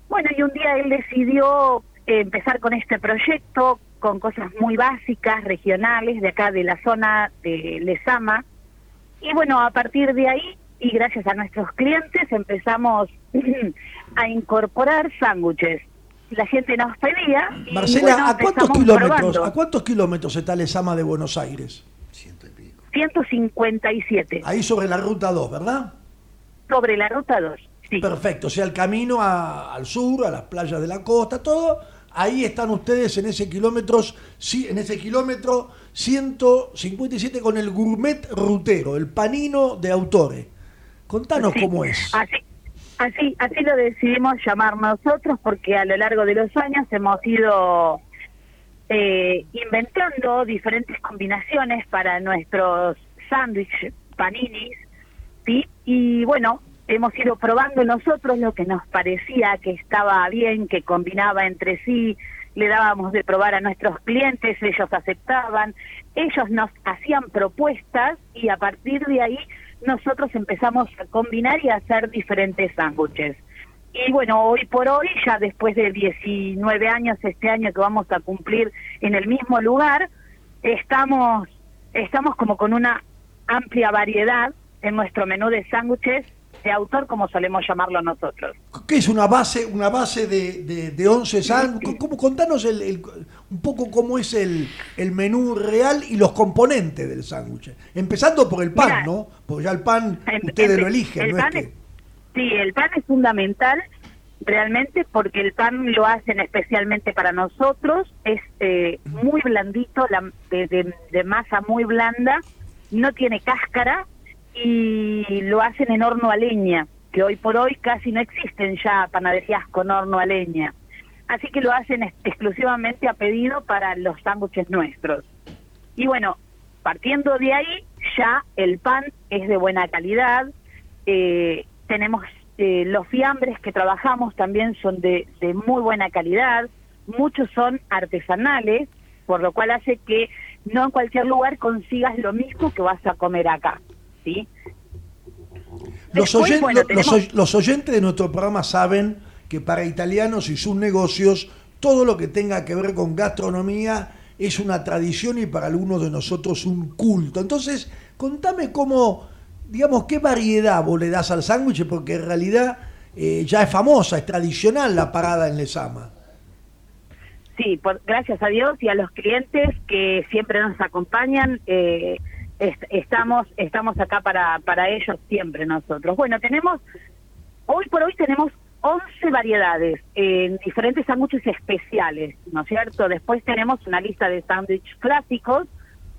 [SPEAKER 9] Bueno, y un día él decidió eh, empezar con este proyecto, con cosas muy básicas, regionales, de acá de la zona de Lesama. Y bueno, a partir de ahí, y gracias a nuestros clientes, empezamos a incorporar sándwiches la gente nos pedía.
[SPEAKER 3] Marcela, ¿a cuántos kilómetros, ¿a cuántos kilómetros está Lesama de Buenos Aires?
[SPEAKER 9] Ciento y pico. 157.
[SPEAKER 3] Ahí sobre la ruta 2, ¿verdad?
[SPEAKER 9] Sobre la ruta 2, sí.
[SPEAKER 3] Perfecto, o sea, el camino al sur, a las playas de la costa, todo. Ahí están ustedes en ese kilómetro, en ese kilómetro 157 con el gourmet rutero, el panino de autores. Contanos cómo es.
[SPEAKER 9] Así, Así, así lo decidimos llamar nosotros porque a lo largo de los años hemos ido eh, inventando diferentes combinaciones para nuestros sándwiches paninis ¿sí? Y bueno, hemos ido probando nosotros lo que nos parecía que estaba bien, que combinaba entre sí, le dábamos de probar a nuestros clientes, ellos aceptaban, ellos nos hacían propuestas y a partir de ahí nosotros empezamos a combinar y a hacer diferentes sándwiches. Y bueno, hoy por hoy, ya después de 19 años, este año que vamos a cumplir en el mismo lugar, estamos, estamos como con una amplia variedad en nuestro menú de sándwiches de autor, como solemos llamarlo nosotros.
[SPEAKER 3] ¿Qué es una base, una base de, de, de 11 sándwiches? ¿Cómo, contanos el, el- un poco cómo es el, el menú real y los componentes del sándwich. Empezando por el pan, ¿no? Porque ya el pan ustedes lo eligen,
[SPEAKER 9] el
[SPEAKER 3] ¿no?
[SPEAKER 9] pan
[SPEAKER 3] es que-
[SPEAKER 9] es- Sí, el pan es fundamental realmente porque el pan lo hacen especialmente para nosotros, es eh, muy blandito, la- de- de masa muy blanda, no tiene cáscara y lo hacen en horno a leña, que hoy por hoy casi no existen ya panaderías con horno a leña. Así que lo hacen ex- exclusivamente a pedido para los sándwiches nuestros. Y bueno, partiendo de ahí, ya el pan es de buena calidad. eh, tenemos eh, los fiambres que trabajamos también son de, de muy buena calidad. Muchos son artesanales, por lo cual hace que no en cualquier lugar consigas lo mismo que vas a comer acá. ¿sí?
[SPEAKER 3] Los, oyen-
[SPEAKER 9] bueno,
[SPEAKER 3] los
[SPEAKER 9] tenemos-
[SPEAKER 3] los oyentes de nuestro programa saben que para italianos y sus negocios todo lo que tenga que ver con gastronomía es una tradición y para algunos de nosotros un culto. Entonces, contame cómo, digamos, qué variedad vos le das al sándwich, porque en realidad eh, ya es famosa, es tradicional la parada en Lesama.
[SPEAKER 9] Sí, por- gracias a Dios y a los clientes que siempre nos acompañan. eh, est- estamos estamos acá para, para ellos siempre nosotros. Bueno, tenemos, hoy por hoy tenemos 11 variedades en diferentes sándwiches especiales, ¿no es cierto? Después tenemos una lista de sándwiches clásicos,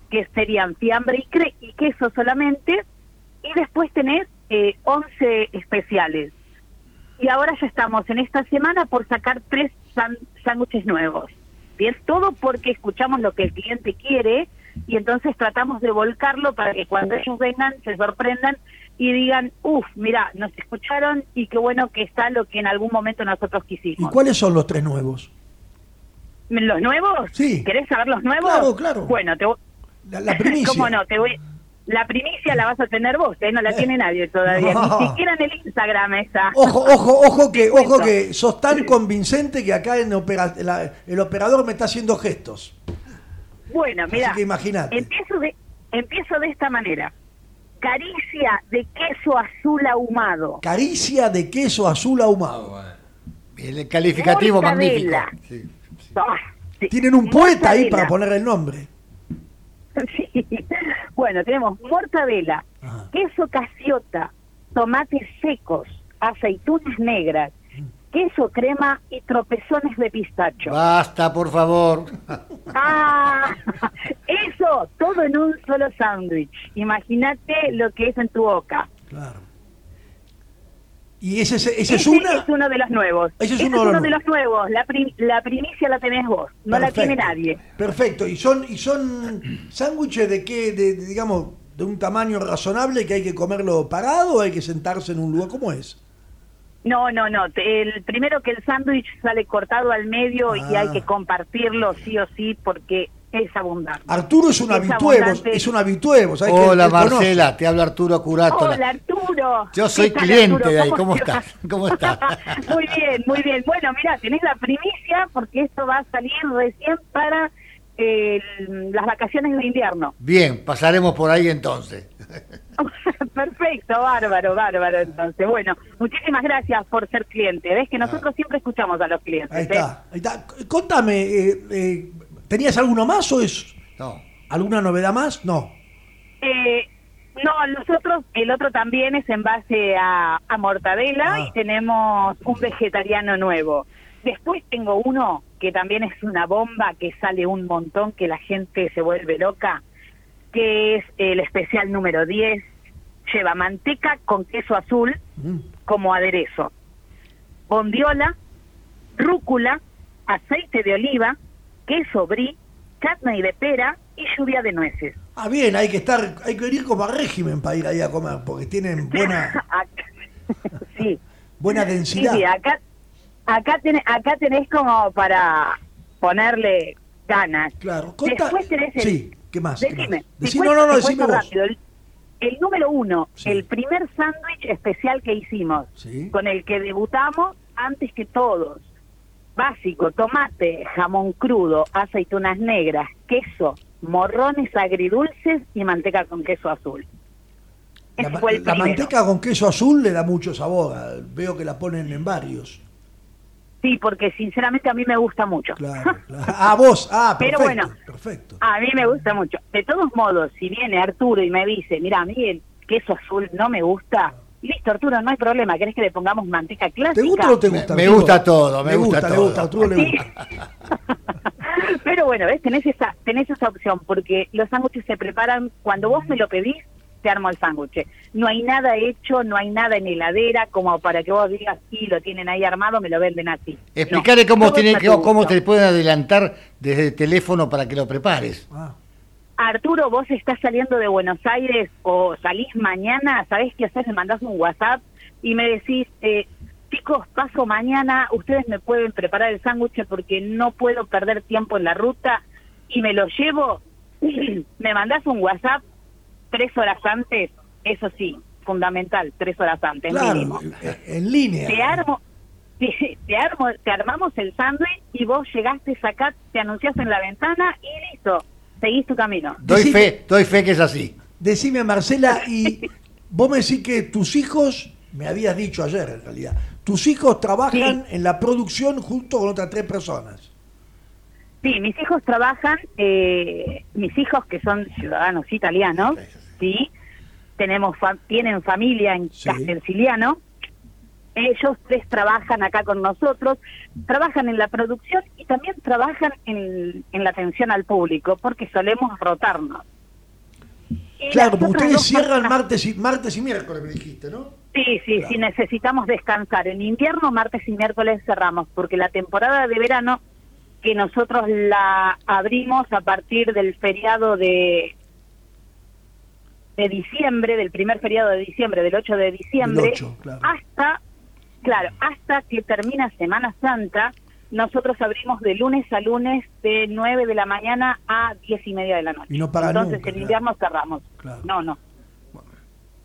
[SPEAKER 9] que serían fiambre y, cre- y queso solamente, y después tenés eh, 11 especiales. Y ahora ya estamos en esta semana por sacar tres sándwiches nuevos. Bien, todo porque escuchamos lo que el cliente quiere y entonces tratamos de volcarlo para que cuando ellos vengan se sorprendan y digan, uff, mira, nos escucharon y qué bueno que está lo que en algún momento nosotros
[SPEAKER 3] ¿Y
[SPEAKER 9] quisimos.
[SPEAKER 3] cuáles son los tres nuevos?
[SPEAKER 9] ¿Los nuevos?
[SPEAKER 3] Sí.
[SPEAKER 9] ¿Querés saber los nuevos?
[SPEAKER 3] Claro, claro.
[SPEAKER 9] Bueno, te voy...
[SPEAKER 3] La, la primicia.
[SPEAKER 9] ¿Cómo no? Te voy... La primicia la vas a tener vos, ¿eh? no la tiene nadie todavía,
[SPEAKER 3] No.
[SPEAKER 9] ni siquiera en el Instagram está.
[SPEAKER 3] Ojo, ojo, ojo que, ojo que sos tan convincente que acá en opera- la- el operador me está haciendo gestos.
[SPEAKER 9] Bueno, mira,
[SPEAKER 3] Así que imagínate.
[SPEAKER 9] empiezo de, empiezo de esta manera. Caricia de queso azul ahumado.
[SPEAKER 3] Caricia de queso azul ahumado.
[SPEAKER 2] El calificativo magnífico. Sí.
[SPEAKER 9] Ah, sí.
[SPEAKER 3] Tienen un poeta ahí para poner el nombre.
[SPEAKER 9] Sí. Bueno, tenemos mortadela,
[SPEAKER 3] Ajá.
[SPEAKER 9] queso casiota, tomates secos, aceitunas negras, queso crema y tropezones de pistacho.
[SPEAKER 2] Basta, por favor.
[SPEAKER 9] Ah, eso, todo en un solo sándwich. Imagínate lo que es en tu boca.
[SPEAKER 3] Claro. ¿Y ese, ese, ese es
[SPEAKER 9] Ese
[SPEAKER 3] una?
[SPEAKER 9] es uno de los nuevos.
[SPEAKER 3] Ese es
[SPEAKER 9] Ese
[SPEAKER 3] uno de los
[SPEAKER 9] nuevos. La, pri- la primicia la tenés vos, no la tiene nadie.
[SPEAKER 3] Perfecto. ¿Y son, y son sándwiches de qué, de, de, digamos, de un tamaño razonable que hay que comerlo parado o hay que sentarse en un lugar? ¿Cómo es?
[SPEAKER 9] No, no, no. te- El primero que el sándwich sale cortado al medio y
[SPEAKER 3] Ah.
[SPEAKER 9] hay que compartirlo sí o sí porque es abundante.
[SPEAKER 3] Arturo es un
[SPEAKER 9] abundante.
[SPEAKER 3] es un que
[SPEAKER 2] Hola
[SPEAKER 3] conoce.
[SPEAKER 2] Marcela, te habla Arturo Curato.
[SPEAKER 9] Hola Arturo.
[SPEAKER 2] Yo soy
[SPEAKER 9] ¿Qué tal,
[SPEAKER 2] cliente
[SPEAKER 9] Arturo?
[SPEAKER 2] de ahí, ¿cómo estás? ¿Cómo estás?
[SPEAKER 9] muy bien, muy bien. Bueno, mira, tenés la primicia porque esto va a salir recién para eh, las vacaciones de invierno.
[SPEAKER 2] Bien, pasaremos por ahí entonces.
[SPEAKER 9] Perfecto, bárbaro, bárbaro. Entonces, bueno, muchísimas gracias por ser cliente. Ves que nosotros siempre escuchamos a los clientes.
[SPEAKER 3] Ahí
[SPEAKER 9] ¿eh?
[SPEAKER 3] está, ahí está. Contame, eh, eh, ¿tenías alguno más o es
[SPEAKER 2] No.
[SPEAKER 3] alguna novedad más? No.
[SPEAKER 9] Eh, no, nosotros, el otro también es en base a, a mortadela
[SPEAKER 3] Ah.
[SPEAKER 9] y tenemos un vegetariano nuevo. Después tengo uno que también es una bomba que sale un montón, que la gente se vuelve loca, que es el especial número 10. Lleva manteca con queso azul
[SPEAKER 3] Mm.
[SPEAKER 9] como aderezo, bondiola, rúcula, aceite de oliva, queso brie, chutney de pera y lluvia de nueces.
[SPEAKER 3] Ah, bien, hay que estar, hay que ir como a régimen para ir ahí a comer, porque tienen buena,
[SPEAKER 9] sí.
[SPEAKER 3] buena
[SPEAKER 9] Sí,
[SPEAKER 3] densidad.
[SPEAKER 9] sí, acá, acá, tenés, acá tenés como para ponerle ganas.
[SPEAKER 3] Claro, conta-
[SPEAKER 9] Después tenés el...
[SPEAKER 3] Sí, ¿qué más? ¿Qué
[SPEAKER 9] Decime.
[SPEAKER 3] más?
[SPEAKER 9] cuento-
[SPEAKER 3] no, no, no, decime vos.
[SPEAKER 9] rápido. El, el número uno,
[SPEAKER 3] Sí.
[SPEAKER 9] el primer sándwich especial que hicimos,
[SPEAKER 3] Sí.
[SPEAKER 9] con el que debutamos antes que todos. Básico, tomate, jamón crudo, aceitunas negras, queso, morrones agridulces y manteca con queso azul.
[SPEAKER 3] La,
[SPEAKER 9] Ese
[SPEAKER 3] ma-
[SPEAKER 9] fue el
[SPEAKER 3] la manteca con queso azul le da mucho sabor. Veo que la ponen en varios.
[SPEAKER 9] Sí, porque sinceramente a mí me gusta mucho.
[SPEAKER 3] Claro, claro. Ah, vos. Ah,
[SPEAKER 9] Pero
[SPEAKER 3] perfecto.
[SPEAKER 9] bueno.
[SPEAKER 3] Perfecto.
[SPEAKER 9] A mí me gusta mucho. De todos modos, si viene Arturo y me dice, mira, a mí el queso azul no me gusta, listo, Arturo, no hay problema. ¿Querés que le pongamos manteca clásica?
[SPEAKER 3] ¿Te gusta o no te gusta?
[SPEAKER 2] Me gusta todo, me gusta
[SPEAKER 3] gusta, le
[SPEAKER 2] todo.
[SPEAKER 3] gusta, a Arturo le
[SPEAKER 9] Sí.
[SPEAKER 3] gusta.
[SPEAKER 9] Pero bueno, ¿ves? Tenés esa, tenés esa opción, porque los sándwiches se preparan, cuando vos me lo pedís, armo el sándwich. No hay nada hecho, no hay nada en heladera, como para que vos digas, sí, lo tienen ahí armado, me lo venden así.
[SPEAKER 2] Explicarle
[SPEAKER 9] No,
[SPEAKER 2] cómo, tiene que, cómo te pueden adelantar desde el teléfono para que lo prepares.
[SPEAKER 3] Ah,
[SPEAKER 9] Arturo, vos estás saliendo de Buenos Aires o salís mañana, ¿sabés qué hacer? Me mandás un WhatsApp y me decís, eh, chicos, paso mañana, ustedes me pueden preparar el sándwich porque no puedo perder tiempo en la ruta y me lo llevo. me mandás un WhatsApp tres horas antes, eso sí, fundamental, tres horas antes mínimo.
[SPEAKER 3] claro, eh, en línea.
[SPEAKER 9] Te armo, te, te armo, te armamos el sándwich y vos llegaste acá, te anunciás en la ventana y listo, seguís tu camino.
[SPEAKER 2] Doy
[SPEAKER 3] Decime-
[SPEAKER 2] fe, doy fe que es así.
[SPEAKER 3] Decime, Marcela, y vos me decís que tus hijos, me habías dicho ayer en realidad, tus hijos trabajan en la producción junto con otras tres personas.
[SPEAKER 9] Sí, mis hijos trabajan, eh, mis hijos que son ciudadanos italianos, sí, tenemos fa- tienen familia en
[SPEAKER 3] Sí.
[SPEAKER 9] Castellciliano, ellos tres trabajan acá con nosotros, trabajan en la producción y también trabajan en, en la atención al público, porque solemos rotarnos. Y
[SPEAKER 3] Claro, porque ustedes cierran
[SPEAKER 9] personas-
[SPEAKER 3] martes y, martes y miércoles, me dijiste, ¿no?
[SPEAKER 9] Sí, sí,
[SPEAKER 3] Claro.
[SPEAKER 9] sí, necesitamos descansar. En invierno, martes y miércoles cerramos, porque la temporada de verano, que nosotros la abrimos a partir del feriado de de diciembre, del primer feriado de diciembre, del 8 de diciembre,
[SPEAKER 3] Del 8, claro.
[SPEAKER 9] hasta, claro, hasta que termina Semana Santa, nosotros abrimos de lunes a lunes de 9 de la mañana a 10 y media de la noche.
[SPEAKER 3] Y no para
[SPEAKER 9] Entonces
[SPEAKER 3] nunca,
[SPEAKER 9] en
[SPEAKER 3] claro.
[SPEAKER 9] invierno cerramos.
[SPEAKER 3] Claro.
[SPEAKER 9] No, no.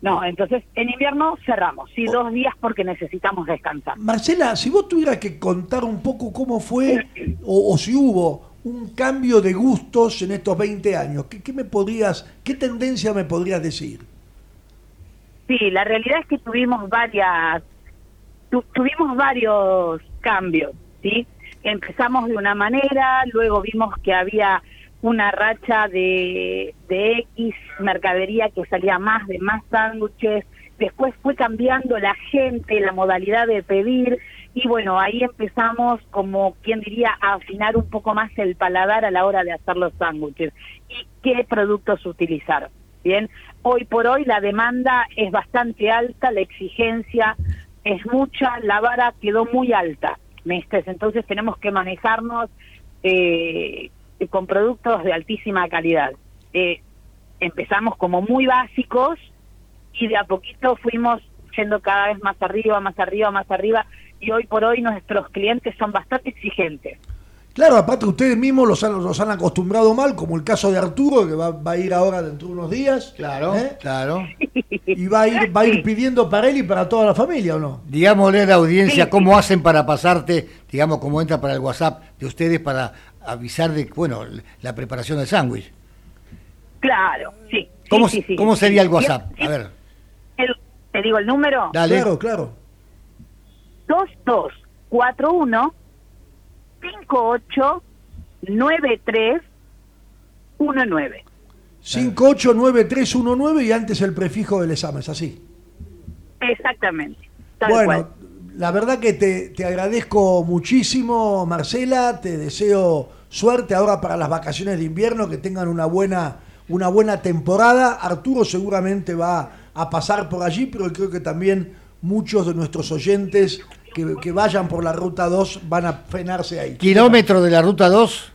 [SPEAKER 9] No, entonces en invierno cerramos, sí,
[SPEAKER 3] Oh.
[SPEAKER 9] dos días porque necesitamos descansar.
[SPEAKER 3] Marcela, si vos tuvieras que contar un poco cómo fue o, o si hubo un cambio de gustos en estos 20 años, ¿qué, qué me podrías, qué tendencia me podrías decir?
[SPEAKER 9] Sí, la realidad es que tuvimos varias, tu- tuvimos varios cambios, ¿sí? Empezamos de una manera, luego vimos que había una racha de, de X mercadería que salía más, de más sándwiches, después fue cambiando la gente, la modalidad de pedir, y bueno, ahí empezamos, como quien diría, a afinar un poco más el paladar a la hora de hacer los sándwiches y qué productos utilizar. Bien, hoy por hoy la demanda es bastante alta, la exigencia es mucha, la vara quedó muy alta, ¿viste? entonces tenemos que manejarnos eh, con productos de altísima calidad. Eh, empezamos como muy básicos y de a poquito fuimos yendo cada vez más arriba, más arriba, más arriba y hoy por hoy nuestros clientes son bastante exigentes.
[SPEAKER 3] Claro, aparte ustedes mismos los han, los han acostumbrado mal, como el caso de Arturo, que va, va a ir ahora dentro de unos días.
[SPEAKER 2] Claro,
[SPEAKER 3] ¿eh?
[SPEAKER 2] claro.
[SPEAKER 3] Y va a ir, va a ir pidiendo para él y para toda la familia, ¿o no?
[SPEAKER 2] Digámosle a la audiencia
[SPEAKER 9] Sí.
[SPEAKER 2] cómo hacen para pasarte, digamos, cómo entra para el WhatsApp de ustedes para avisar de, bueno, la preparación del sándwich.
[SPEAKER 9] Claro, sí.
[SPEAKER 2] ¿Cómo,
[SPEAKER 9] sí, sí.
[SPEAKER 2] ¿Cómo sería el WhatsApp? A ver,
[SPEAKER 9] El- ¿Te digo el número?
[SPEAKER 2] dale.
[SPEAKER 3] Claro, claro.
[SPEAKER 9] 2241 58 93 19.
[SPEAKER 3] 589319 y antes el prefijo del examen, es así.
[SPEAKER 9] Exactamente. Tal
[SPEAKER 3] Bueno,
[SPEAKER 9] cual.
[SPEAKER 3] la verdad que te, te agradezco muchísimo, Marcela. Te deseo suerte ahora para las vacaciones de invierno, que tengan una buena, una buena temporada. Arturo seguramente va a pasar por allí, pero creo que también muchos de nuestros oyentes que, que vayan por la ruta 2 van a frenarse ahí.
[SPEAKER 2] Kilómetro de la ruta 2.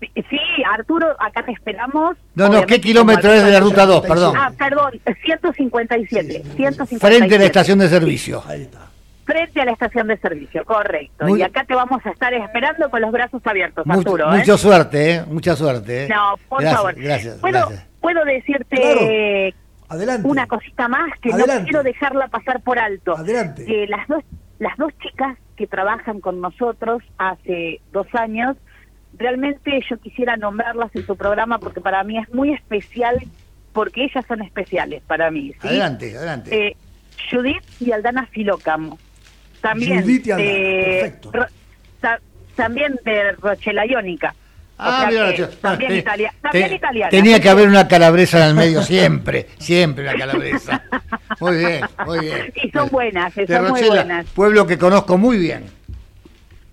[SPEAKER 9] Sí, Arturo, acá te esperamos.
[SPEAKER 2] No, no, ¿qué kilómetro es de la ruta 2? Perdón.
[SPEAKER 9] Ah, perdón, 157. 157.
[SPEAKER 2] Frente a la estación de servicio.
[SPEAKER 3] Ahí está.
[SPEAKER 9] Frente a la estación de servicio, correcto.
[SPEAKER 2] Muy-
[SPEAKER 9] Y acá te vamos a estar esperando con los brazos abiertos,
[SPEAKER 2] Mucho,
[SPEAKER 9] Arturo. ¿eh?
[SPEAKER 2] mucha suerte, ¿eh? Mucha suerte. ¿eh?
[SPEAKER 9] No, por
[SPEAKER 2] gracias,
[SPEAKER 9] favor.
[SPEAKER 2] Gracias,
[SPEAKER 9] ¿Puedo,
[SPEAKER 2] gracias.
[SPEAKER 9] puedo decirte
[SPEAKER 3] Claro. Adelante.
[SPEAKER 9] una cosita más que
[SPEAKER 3] Adelante.
[SPEAKER 9] no quiero dejarla pasar por alto.
[SPEAKER 3] Adelante.
[SPEAKER 9] Que las dos, las dos chicas que trabajan con nosotros hace dos años, realmente yo quisiera nombrarlas en tu programa porque para mí es muy especial, porque ellas son especiales para mí. ¿sí?
[SPEAKER 2] Adelante, adelante.
[SPEAKER 9] Eh, Judith y Aldana Filócamo. También,
[SPEAKER 3] Judith y Aldana,
[SPEAKER 9] de-
[SPEAKER 3] perfecto.
[SPEAKER 9] Ro- ta- también de Rochela Iónica. O sea
[SPEAKER 2] mira,
[SPEAKER 9] que
[SPEAKER 2] che,
[SPEAKER 9] también,
[SPEAKER 2] te-
[SPEAKER 9] italia-
[SPEAKER 2] te-
[SPEAKER 9] también italiana.
[SPEAKER 2] Tenía que haber una calabresa en el medio siempre, siempre una calabresa. Muy bien, muy bien.
[SPEAKER 9] Y son buenas, eh, son muy buenas.
[SPEAKER 2] pueblo que conozco muy bien.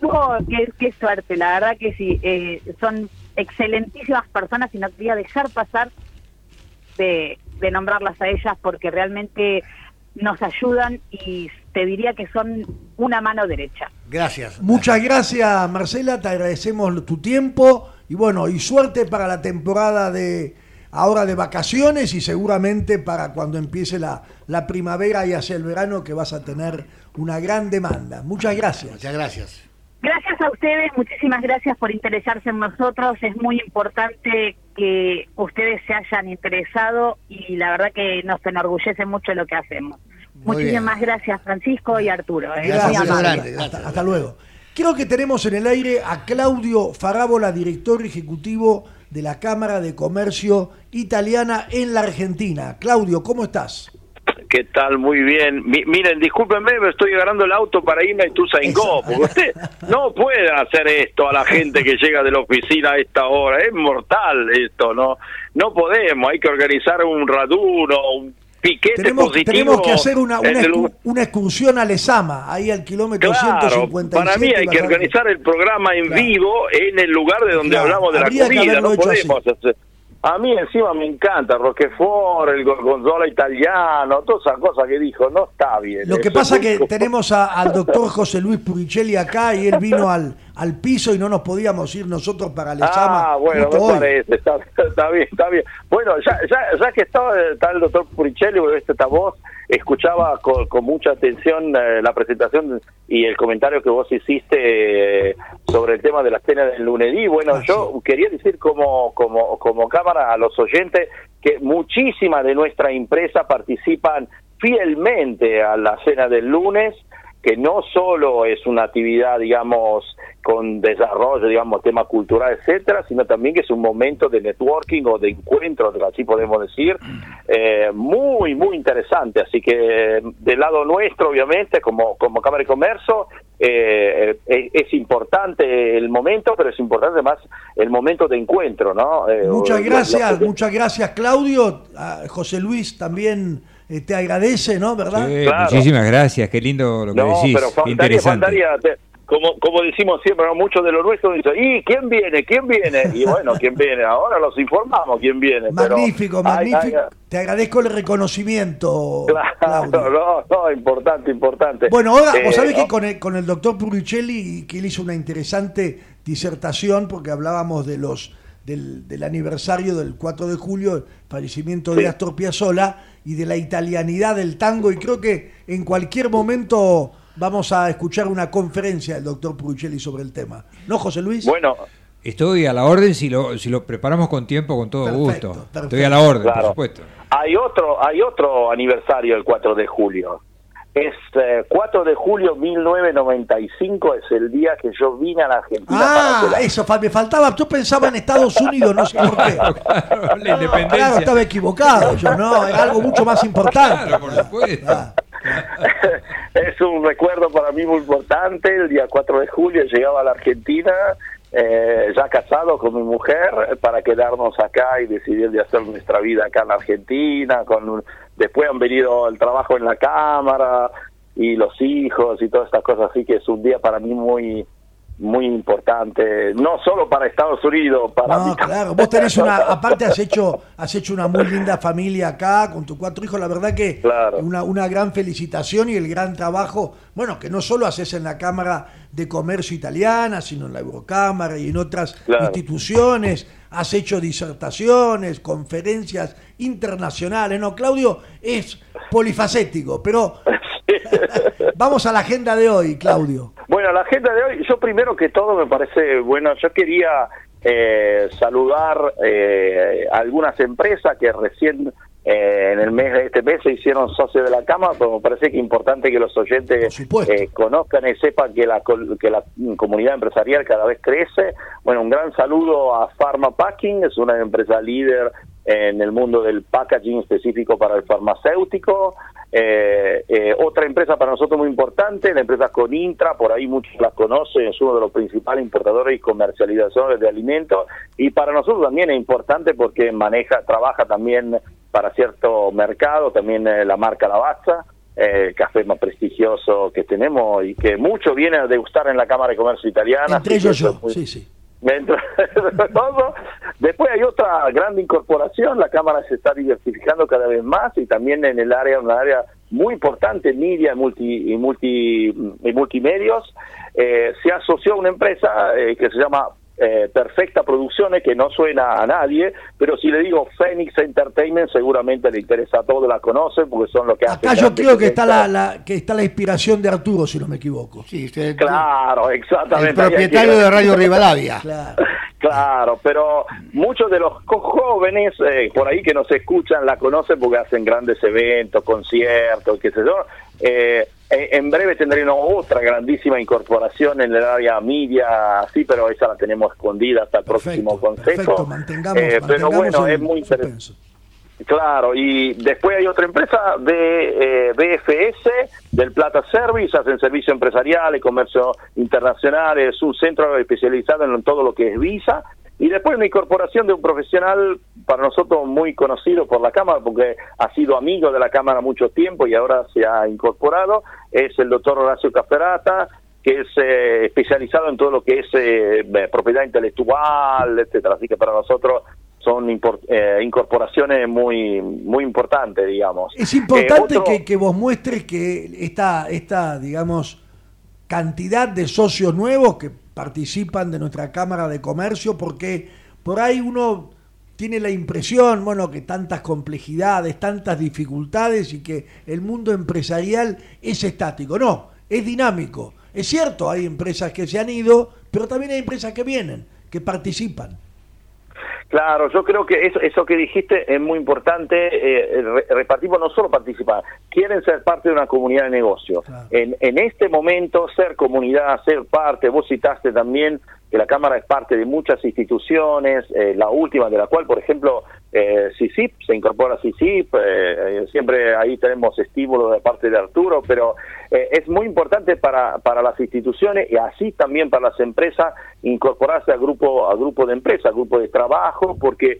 [SPEAKER 9] Oh, qué, qué suerte, la verdad que sí. eh, son excelentísimas personas y no quería dejar pasar de, de nombrarlas a ellas porque realmente nos ayudan y te diría que son una mano derecha.
[SPEAKER 2] Gracias.
[SPEAKER 3] Muchas gracias, Marcela, te agradecemos tu tiempo y bueno, y suerte para la temporada de ahora de vacaciones y seguramente para cuando empiece la, la primavera y hacia el verano que vas a tener una gran demanda. Muchas gracias.
[SPEAKER 2] Muchas gracias.
[SPEAKER 9] Gracias a ustedes, muchísimas gracias por interesarse en nosotros. Es muy importante que ustedes se hayan interesado y la verdad que nos enorgullece mucho lo que hacemos.
[SPEAKER 2] Muy
[SPEAKER 9] Muchísimas gracias, Francisco y Arturo. eh,
[SPEAKER 3] Hasta,
[SPEAKER 2] gracias.
[SPEAKER 3] hasta luego. Creo que tenemos en el aire a Claudio Farabola, director ejecutivo de la Cámara de Comercio Italiana en la Argentina. Claudio, ¿cómo estás?
[SPEAKER 10] ¿Qué tal? Muy bien. Mi- miren, discúlpenme, me estoy agarrando el auto para irme a Ituzaingó, porque usted no puede hacer esto a la gente que llega de la oficina a esta hora. Es mortal esto, ¿no? No podemos, hay que organizar un raduno, un piquete
[SPEAKER 3] Tenemos,
[SPEAKER 10] positivo.
[SPEAKER 3] tenemos que hacer una, una,
[SPEAKER 10] el-
[SPEAKER 3] una excursión a Lesama, ahí al kilómetro
[SPEAKER 10] Claro,
[SPEAKER 3] 157.
[SPEAKER 10] para mí hay que organizar el programa en
[SPEAKER 3] Claro.
[SPEAKER 10] vivo en el lugar de donde
[SPEAKER 3] Claro,
[SPEAKER 10] hablamos de la comida. No podemos hacer. A mí encima me encanta Roquefort, el gorgonzola italiano, todas esas cosas que dijo, no está bien.
[SPEAKER 3] Lo que pasa
[SPEAKER 10] es
[SPEAKER 3] que tenemos a- al doctor José Luis Puricelli acá y él vino al, al piso y no nos podíamos ir nosotros para Lesama.
[SPEAKER 10] Ah, bueno, me parece, está, está bien, está bien. Bueno, ya, ya, ya que está, está el doctor Puricelli, porque esta voz, escuchaba con, con mucha atención eh, la presentación y el comentario que vos hiciste eh, sobre el tema de la cena del lunedí. Bueno,
[SPEAKER 3] Ah,
[SPEAKER 10] yo quería decir como, como, como cámara a los oyentes que muchísimas de nuestra empresa participan fielmente a la cena del lunes que no solo es una actividad, digamos, con desarrollo, digamos, tema cultural, etcétera, sino también que es un momento de networking o de encuentro, así podemos decir, eh, muy, muy interesante. Así que del lado nuestro, obviamente, como, como Cámara de Comercio, eh, es, es importante el momento, pero es importante más el momento de encuentro, ¿no? Eh,
[SPEAKER 3] Muchas gracias, muchas gracias Claudio. A José Luis también eh, te agradece, ¿no? ¿Verdad?
[SPEAKER 5] Sí,
[SPEAKER 10] Claro.
[SPEAKER 5] Muchísimas gracias, qué lindo lo que
[SPEAKER 10] No,
[SPEAKER 5] decís.
[SPEAKER 10] pero faltaría,
[SPEAKER 5] interesante.
[SPEAKER 10] faltaría, te- como, como decimos siempre, ¿no? muchos de los nuestros dicen, ¿y quién viene? ¿Quién viene? Y bueno, ¿quién viene? Ahora los informamos quién viene. pero
[SPEAKER 3] Magnífico, magnífico. Te agradezco el reconocimiento,
[SPEAKER 10] claro, no, no, importante, importante.
[SPEAKER 3] Bueno, ahora,
[SPEAKER 10] Eh,
[SPEAKER 3] vos sabés que con el, con el doctor Puricelli, que él hizo una interesante disertación, porque hablábamos de los del, del aniversario del 4 de julio, el fallecimiento de. Astor Piazzolla, y de la italianidad del tango, y creo que en cualquier momento vamos a escuchar una conferencia del doctor Puricelli sobre el tema. ¿No, José Luis?
[SPEAKER 10] Bueno,
[SPEAKER 5] Estoy a la orden si lo, si lo preparamos con tiempo, con todo
[SPEAKER 3] Perfecto,
[SPEAKER 5] gusto.
[SPEAKER 3] perfecto.
[SPEAKER 5] Estoy a la orden, por
[SPEAKER 10] Claro.
[SPEAKER 5] supuesto.
[SPEAKER 10] hay otro, hay otro aniversario el 4 de julio. Es eh, 4 de julio 1995, es el día que yo vine a la Argentina
[SPEAKER 3] Ah,
[SPEAKER 10] para
[SPEAKER 3] eso, me faltaba. Yo pensaba en Estados Unidos, no sé por qué.
[SPEAKER 5] Claro, la independencia.
[SPEAKER 3] Claro, estaba equivocado. Yo no, era algo mucho más importante.
[SPEAKER 5] Claro, por supuesto.
[SPEAKER 3] Ah,
[SPEAKER 10] es un recuerdo para mí muy importante. El día 4 de julio llegaba a la Argentina, eh, ya casado con mi mujer, para quedarnos acá y decidir de hacer nuestra vida acá en la Argentina. Con un- Después han venido el trabajo en la Cámara y los hijos y todas estas cosas. Así que es un día para mí muy muy importante, no solo para Estados Unidos, para
[SPEAKER 3] No, claro, vos tenés una, aparte has hecho, has hecho una muy linda familia acá con tus cuatro hijos, la verdad que
[SPEAKER 10] Claro.
[SPEAKER 3] una, una gran felicitación y el gran trabajo, bueno, que no solo haces en la Cámara de Comercio Italiana, sino en la Eurocámara y en otras
[SPEAKER 10] Claro.
[SPEAKER 3] instituciones, has hecho disertaciones, conferencias internacionales, ¿no? Claudio es polifacético, pero vamos a la agenda de hoy, Claudio.
[SPEAKER 10] Bueno, la agenda de hoy, yo primero que todo me parece, bueno, yo quería eh, saludar eh, algunas empresas que recién eh, en el mes de este mes se hicieron socios de la Cámara, pero me parece que es importante que los oyentes eh, conozcan y sepan que la, que la comunidad empresarial cada vez crece. Bueno, un gran saludo a Pharma Packing, es una empresa líder en el mundo del packaging específico para el farmacéutico. Eh, eh, otra empresa para nosotros muy importante, la empresa Conintra, por ahí muchos la conocen, es uno de los principales importadores y comercializadores de alimentos y para nosotros también es importante porque maneja, trabaja también para cierto mercado, también eh, la marca Lavazza, el café más prestigioso que tenemos y que mucho viene a degustar en la Cámara de Comercio Italiana.
[SPEAKER 3] Entre ellos yo, sí, sí.
[SPEAKER 10] Después hay otra gran incorporación, la Cámara se está diversificando cada vez más y también en el área, una área muy importante, media multi, y, multi, y multimedios, eh, se asoció a una empresa eh, que se llama eh, Perfecta Producciones, que no suena a nadie, pero si le digo Phoenix Entertainment, seguramente le interesa a todos, la conocen, porque son los que
[SPEAKER 3] hacen... Acá yo creo que está la, que está la inspiración de Arturo, si no me equivoco.
[SPEAKER 10] Sí, claro, exactamente.
[SPEAKER 2] El propietario de Radio Rivadavia.
[SPEAKER 10] claro. Claro, pero muchos de los jóvenes eh, por ahí que nos escuchan la conocen porque hacen grandes eventos, conciertos, qué sé yo. Eh, en breve tendremos otra grandísima incorporación en el área media, sí, pero esa la tenemos escondida hasta el próximo consejo.
[SPEAKER 3] Mantengamos, eh, pero
[SPEAKER 10] bueno, es muy interesante. Claro, y después hay otra empresa de eh, BFS, del Plata Service, hacen servicio empresarial y comercio internacional, es un centro especializado en todo lo que es visa, y después una incorporación de un profesional para nosotros muy conocido por la Cámara, porque ha sido amigo de la Cámara mucho tiempo y ahora se ha incorporado, es el doctor Horacio Caferata, que es eh, especializado en todo lo que es eh, propiedad intelectual, etcétera. Así que para nosotros son eh, incorporaciones muy muy importantes, digamos.
[SPEAKER 3] Es importante que, que, vos muestres que esta, esta, digamos, cantidad de socios nuevos que participan de nuestra Cámara de Comercio, porque por ahí uno tiene la impresión, bueno, que tantas complejidades, tantas dificultades y que el mundo empresarial es estático. No, es dinámico. Es cierto, hay empresas que se han ido, pero también hay empresas que vienen, que participan.
[SPEAKER 10] Claro, yo creo que eso, eso que dijiste es muy importante. Eh, repartimos no solo participar, quieren ser parte de una comunidad de negocio. En, en este momento, ser comunidad, ser parte, vos citaste también que la Cámara es parte de muchas instituciones, eh, la última de la cual, por ejemplo, eh, se incorpora a CICIP, eh, eh, siempre ahí tenemos estímulo de parte de Arturo, pero es muy importante para, para las instituciones y así también para las empresas incorporarse al grupo, al grupo de empresas, grupo de trabajo, porque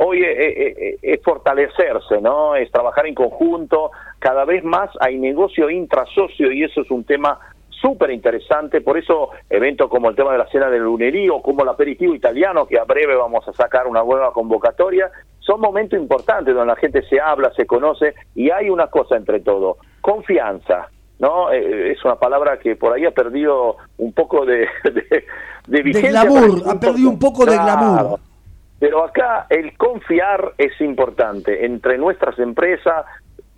[SPEAKER 10] hoy es fortalecerse, ¿no? Es trabajar en conjunto, cada vez más hay negocio intrasocio y eso es un tema súper interesante, por eso eventos como el tema de la cena del lunerío, como el aperitivo italiano, que a breve vamos a sacar una nueva convocatoria, son momentos importantes donde la gente se habla, se conoce y hay una cosa entre todo, confianza. ¿no? Eh, es una palabra que por ahí ha perdido un poco de, de, vigencia.
[SPEAKER 3] De glamour, ha perdido un poco de glamour.
[SPEAKER 10] Pero acá el confiar es importante entre nuestras empresas,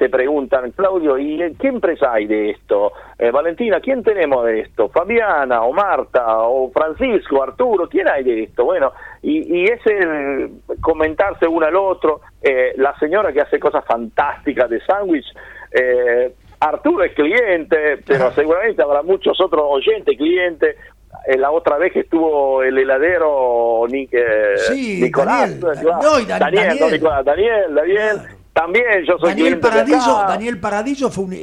[SPEAKER 10] te preguntan, Claudio, ¿y qué empresa hay de esto? Eh, Valentina, ¿quién tenemos de esto? Fabiana, o Marta, o Francisco, Arturo, ¿quién hay de esto? Bueno, y, y es el comentarse uno al otro, eh, la señora que hace cosas fantásticas de sándwich, eh, Arturo es cliente, pero seguramente habrá muchos otros oyentes, clientes, la otra vez que estuvo el heladero Nicolás,
[SPEAKER 3] Daniel,
[SPEAKER 10] Daniel, Daniel, Daniel, también yo soy
[SPEAKER 3] Daniel Paradiso, Daniel Paradiso fue un,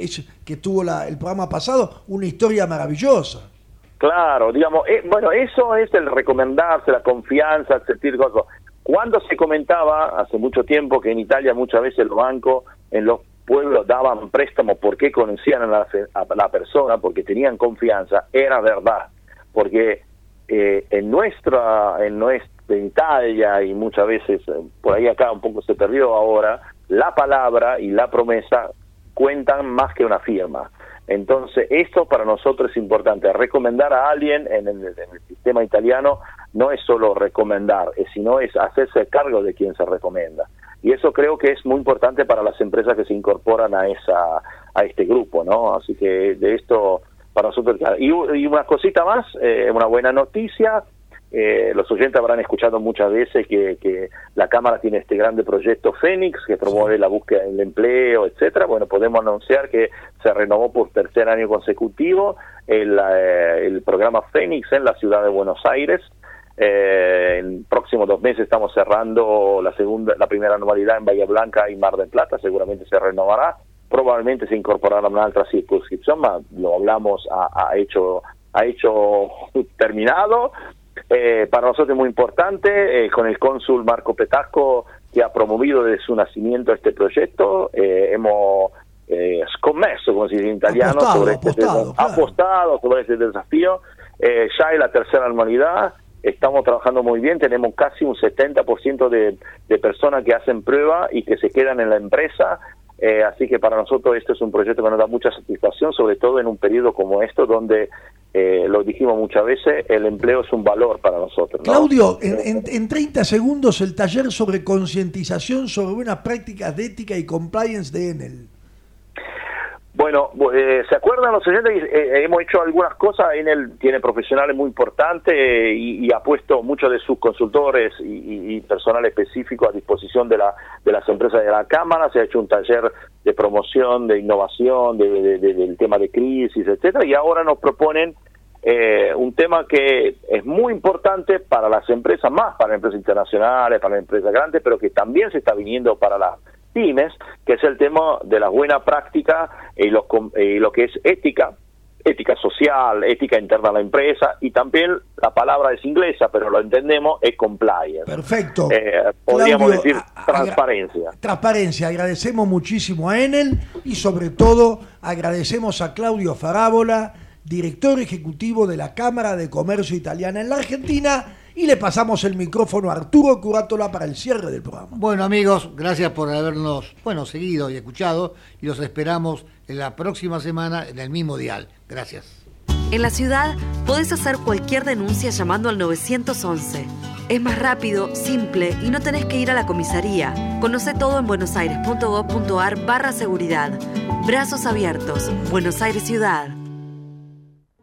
[SPEAKER 3] que tuvo la, el programa pasado una historia maravillosa.
[SPEAKER 10] Claro, digamos, eh, bueno, eso es el recomendarse, la confianza, sentir cosas. Cuando se comentaba hace mucho tiempo que en Italia muchas veces los bancos en los pueblos daban préstamos porque conocían a la, a la persona, porque tenían confianza, era verdad, porque eh, en nuestra, en nuestra en Italia y muchas veces eh, por ahí acá un poco se perdió ahora, la palabra y la promesa cuentan más que una firma. Entonces, esto para nosotros es importante. Recomendar a alguien en el, sistema italiano no es solo recomendar, sino es hacerse cargo de quien se recomienda. Y eso creo que es muy importante para las empresas que se incorporan a, esa, a este grupo, ¿no? Así que de esto para nosotros. Y, una cosita más, eh, una buena noticia, eh, los oyentes habrán escuchado muchas veces que, la Cámara tiene este grande proyecto Fénix que promueve la búsqueda del empleo, etcétera. Bueno, podemos anunciar que se renovó por tercer año consecutivo el, eh, programa Fénix en la ciudad de Buenos Aires. Eh, en próximos dos meses estamos cerrando la segunda, la primera anualidad en Bahía Blanca y Mar del Plata. Seguramente se renovará. Probablemente se incorporará una otra circunscripción, lo hablamos a, a hecho ha hecho terminado eh, para nosotros es muy importante, eh, con el cónsul Marco Petasco, que ha promovido desde su nacimiento este proyecto, eh, hemos eh, scommesso, como se dice en italiano, sobre este apostado sobre este desafío. ya es la tercera anualidad, estamos trabajando muy bien, tenemos casi un 70% de, de personas que hacen prueba y que se quedan en la empresa, así que para nosotros este es un proyecto que nos da mucha satisfacción, sobre todo en un periodo como esto, donde eh, lo dijimos muchas veces, el empleo es un valor para nosotros.
[SPEAKER 3] Claudio, en, en, 30 segundos el taller sobre concientización sobre buenas prácticas de ética y compliance de Enel.
[SPEAKER 10] Bueno, eh, ¿se acuerdan los oyentes? Eh, hemos hecho algunas cosas, Enel tiene profesionales muy importantes y, ha puesto muchos de sus consultores y, personal específico a disposición de, la, de las empresas de la Cámara, se ha hecho un taller de promoción, de innovación, del tema de crisis, etcétera, y ahora nos proponen eh, un tema que es muy importante para las empresas, más para las empresas internacionales, para las empresas grandes, pero que también se está viniendo para las pymes, que es el tema de la buena práctica y lo, y lo que es ética, ética social, ética interna a la empresa y también la palabra es inglesa, pero lo entendemos, es compliance.
[SPEAKER 3] Perfecto.
[SPEAKER 10] Eh, podríamos decir transparencia.
[SPEAKER 3] Transparencia. Agradecemos muchísimo a Enel y sobre todo agradecemos a Claudio Farábola director ejecutivo de la Cámara de Comercio Italiana en la Argentina. Y le pasamos el micrófono a Arturo Curátola para el cierre del programa.
[SPEAKER 2] Bueno amigos, gracias por habernos bueno, seguido y escuchado y los esperamos en la próxima semana en el mismo dial. Gracias.
[SPEAKER 1] En la ciudad podés hacer cualquier denuncia llamando al 911. Es más rápido, simple y no tenés que ir a la comisaría. Conoce todo en buenosaires.gov.ar barra seguridad. Brazos abiertos. Buenos Aires Ciudad.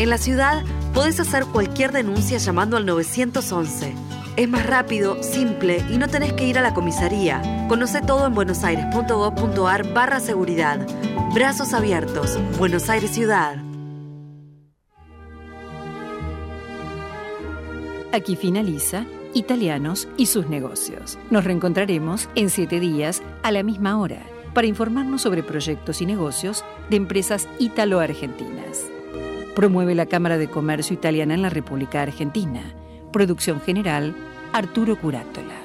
[SPEAKER 1] En la ciudad podés hacer cualquier denuncia llamando al 911. Es más rápido, simple y no tenés que ir a la comisaría. Conoce todo en buenosaires.gov.ar barra seguridad. Brazos abiertos. Buenos Aires Ciudad.
[SPEAKER 11] Aquí finaliza Italianos y sus negocios. Nos reencontraremos en siete días a la misma hora para informarnos sobre proyectos y negocios de empresas italo-argentinas. Promueve la Cámara de Comercio Italiana en la República Argentina. Producción general, Arturo Curátola.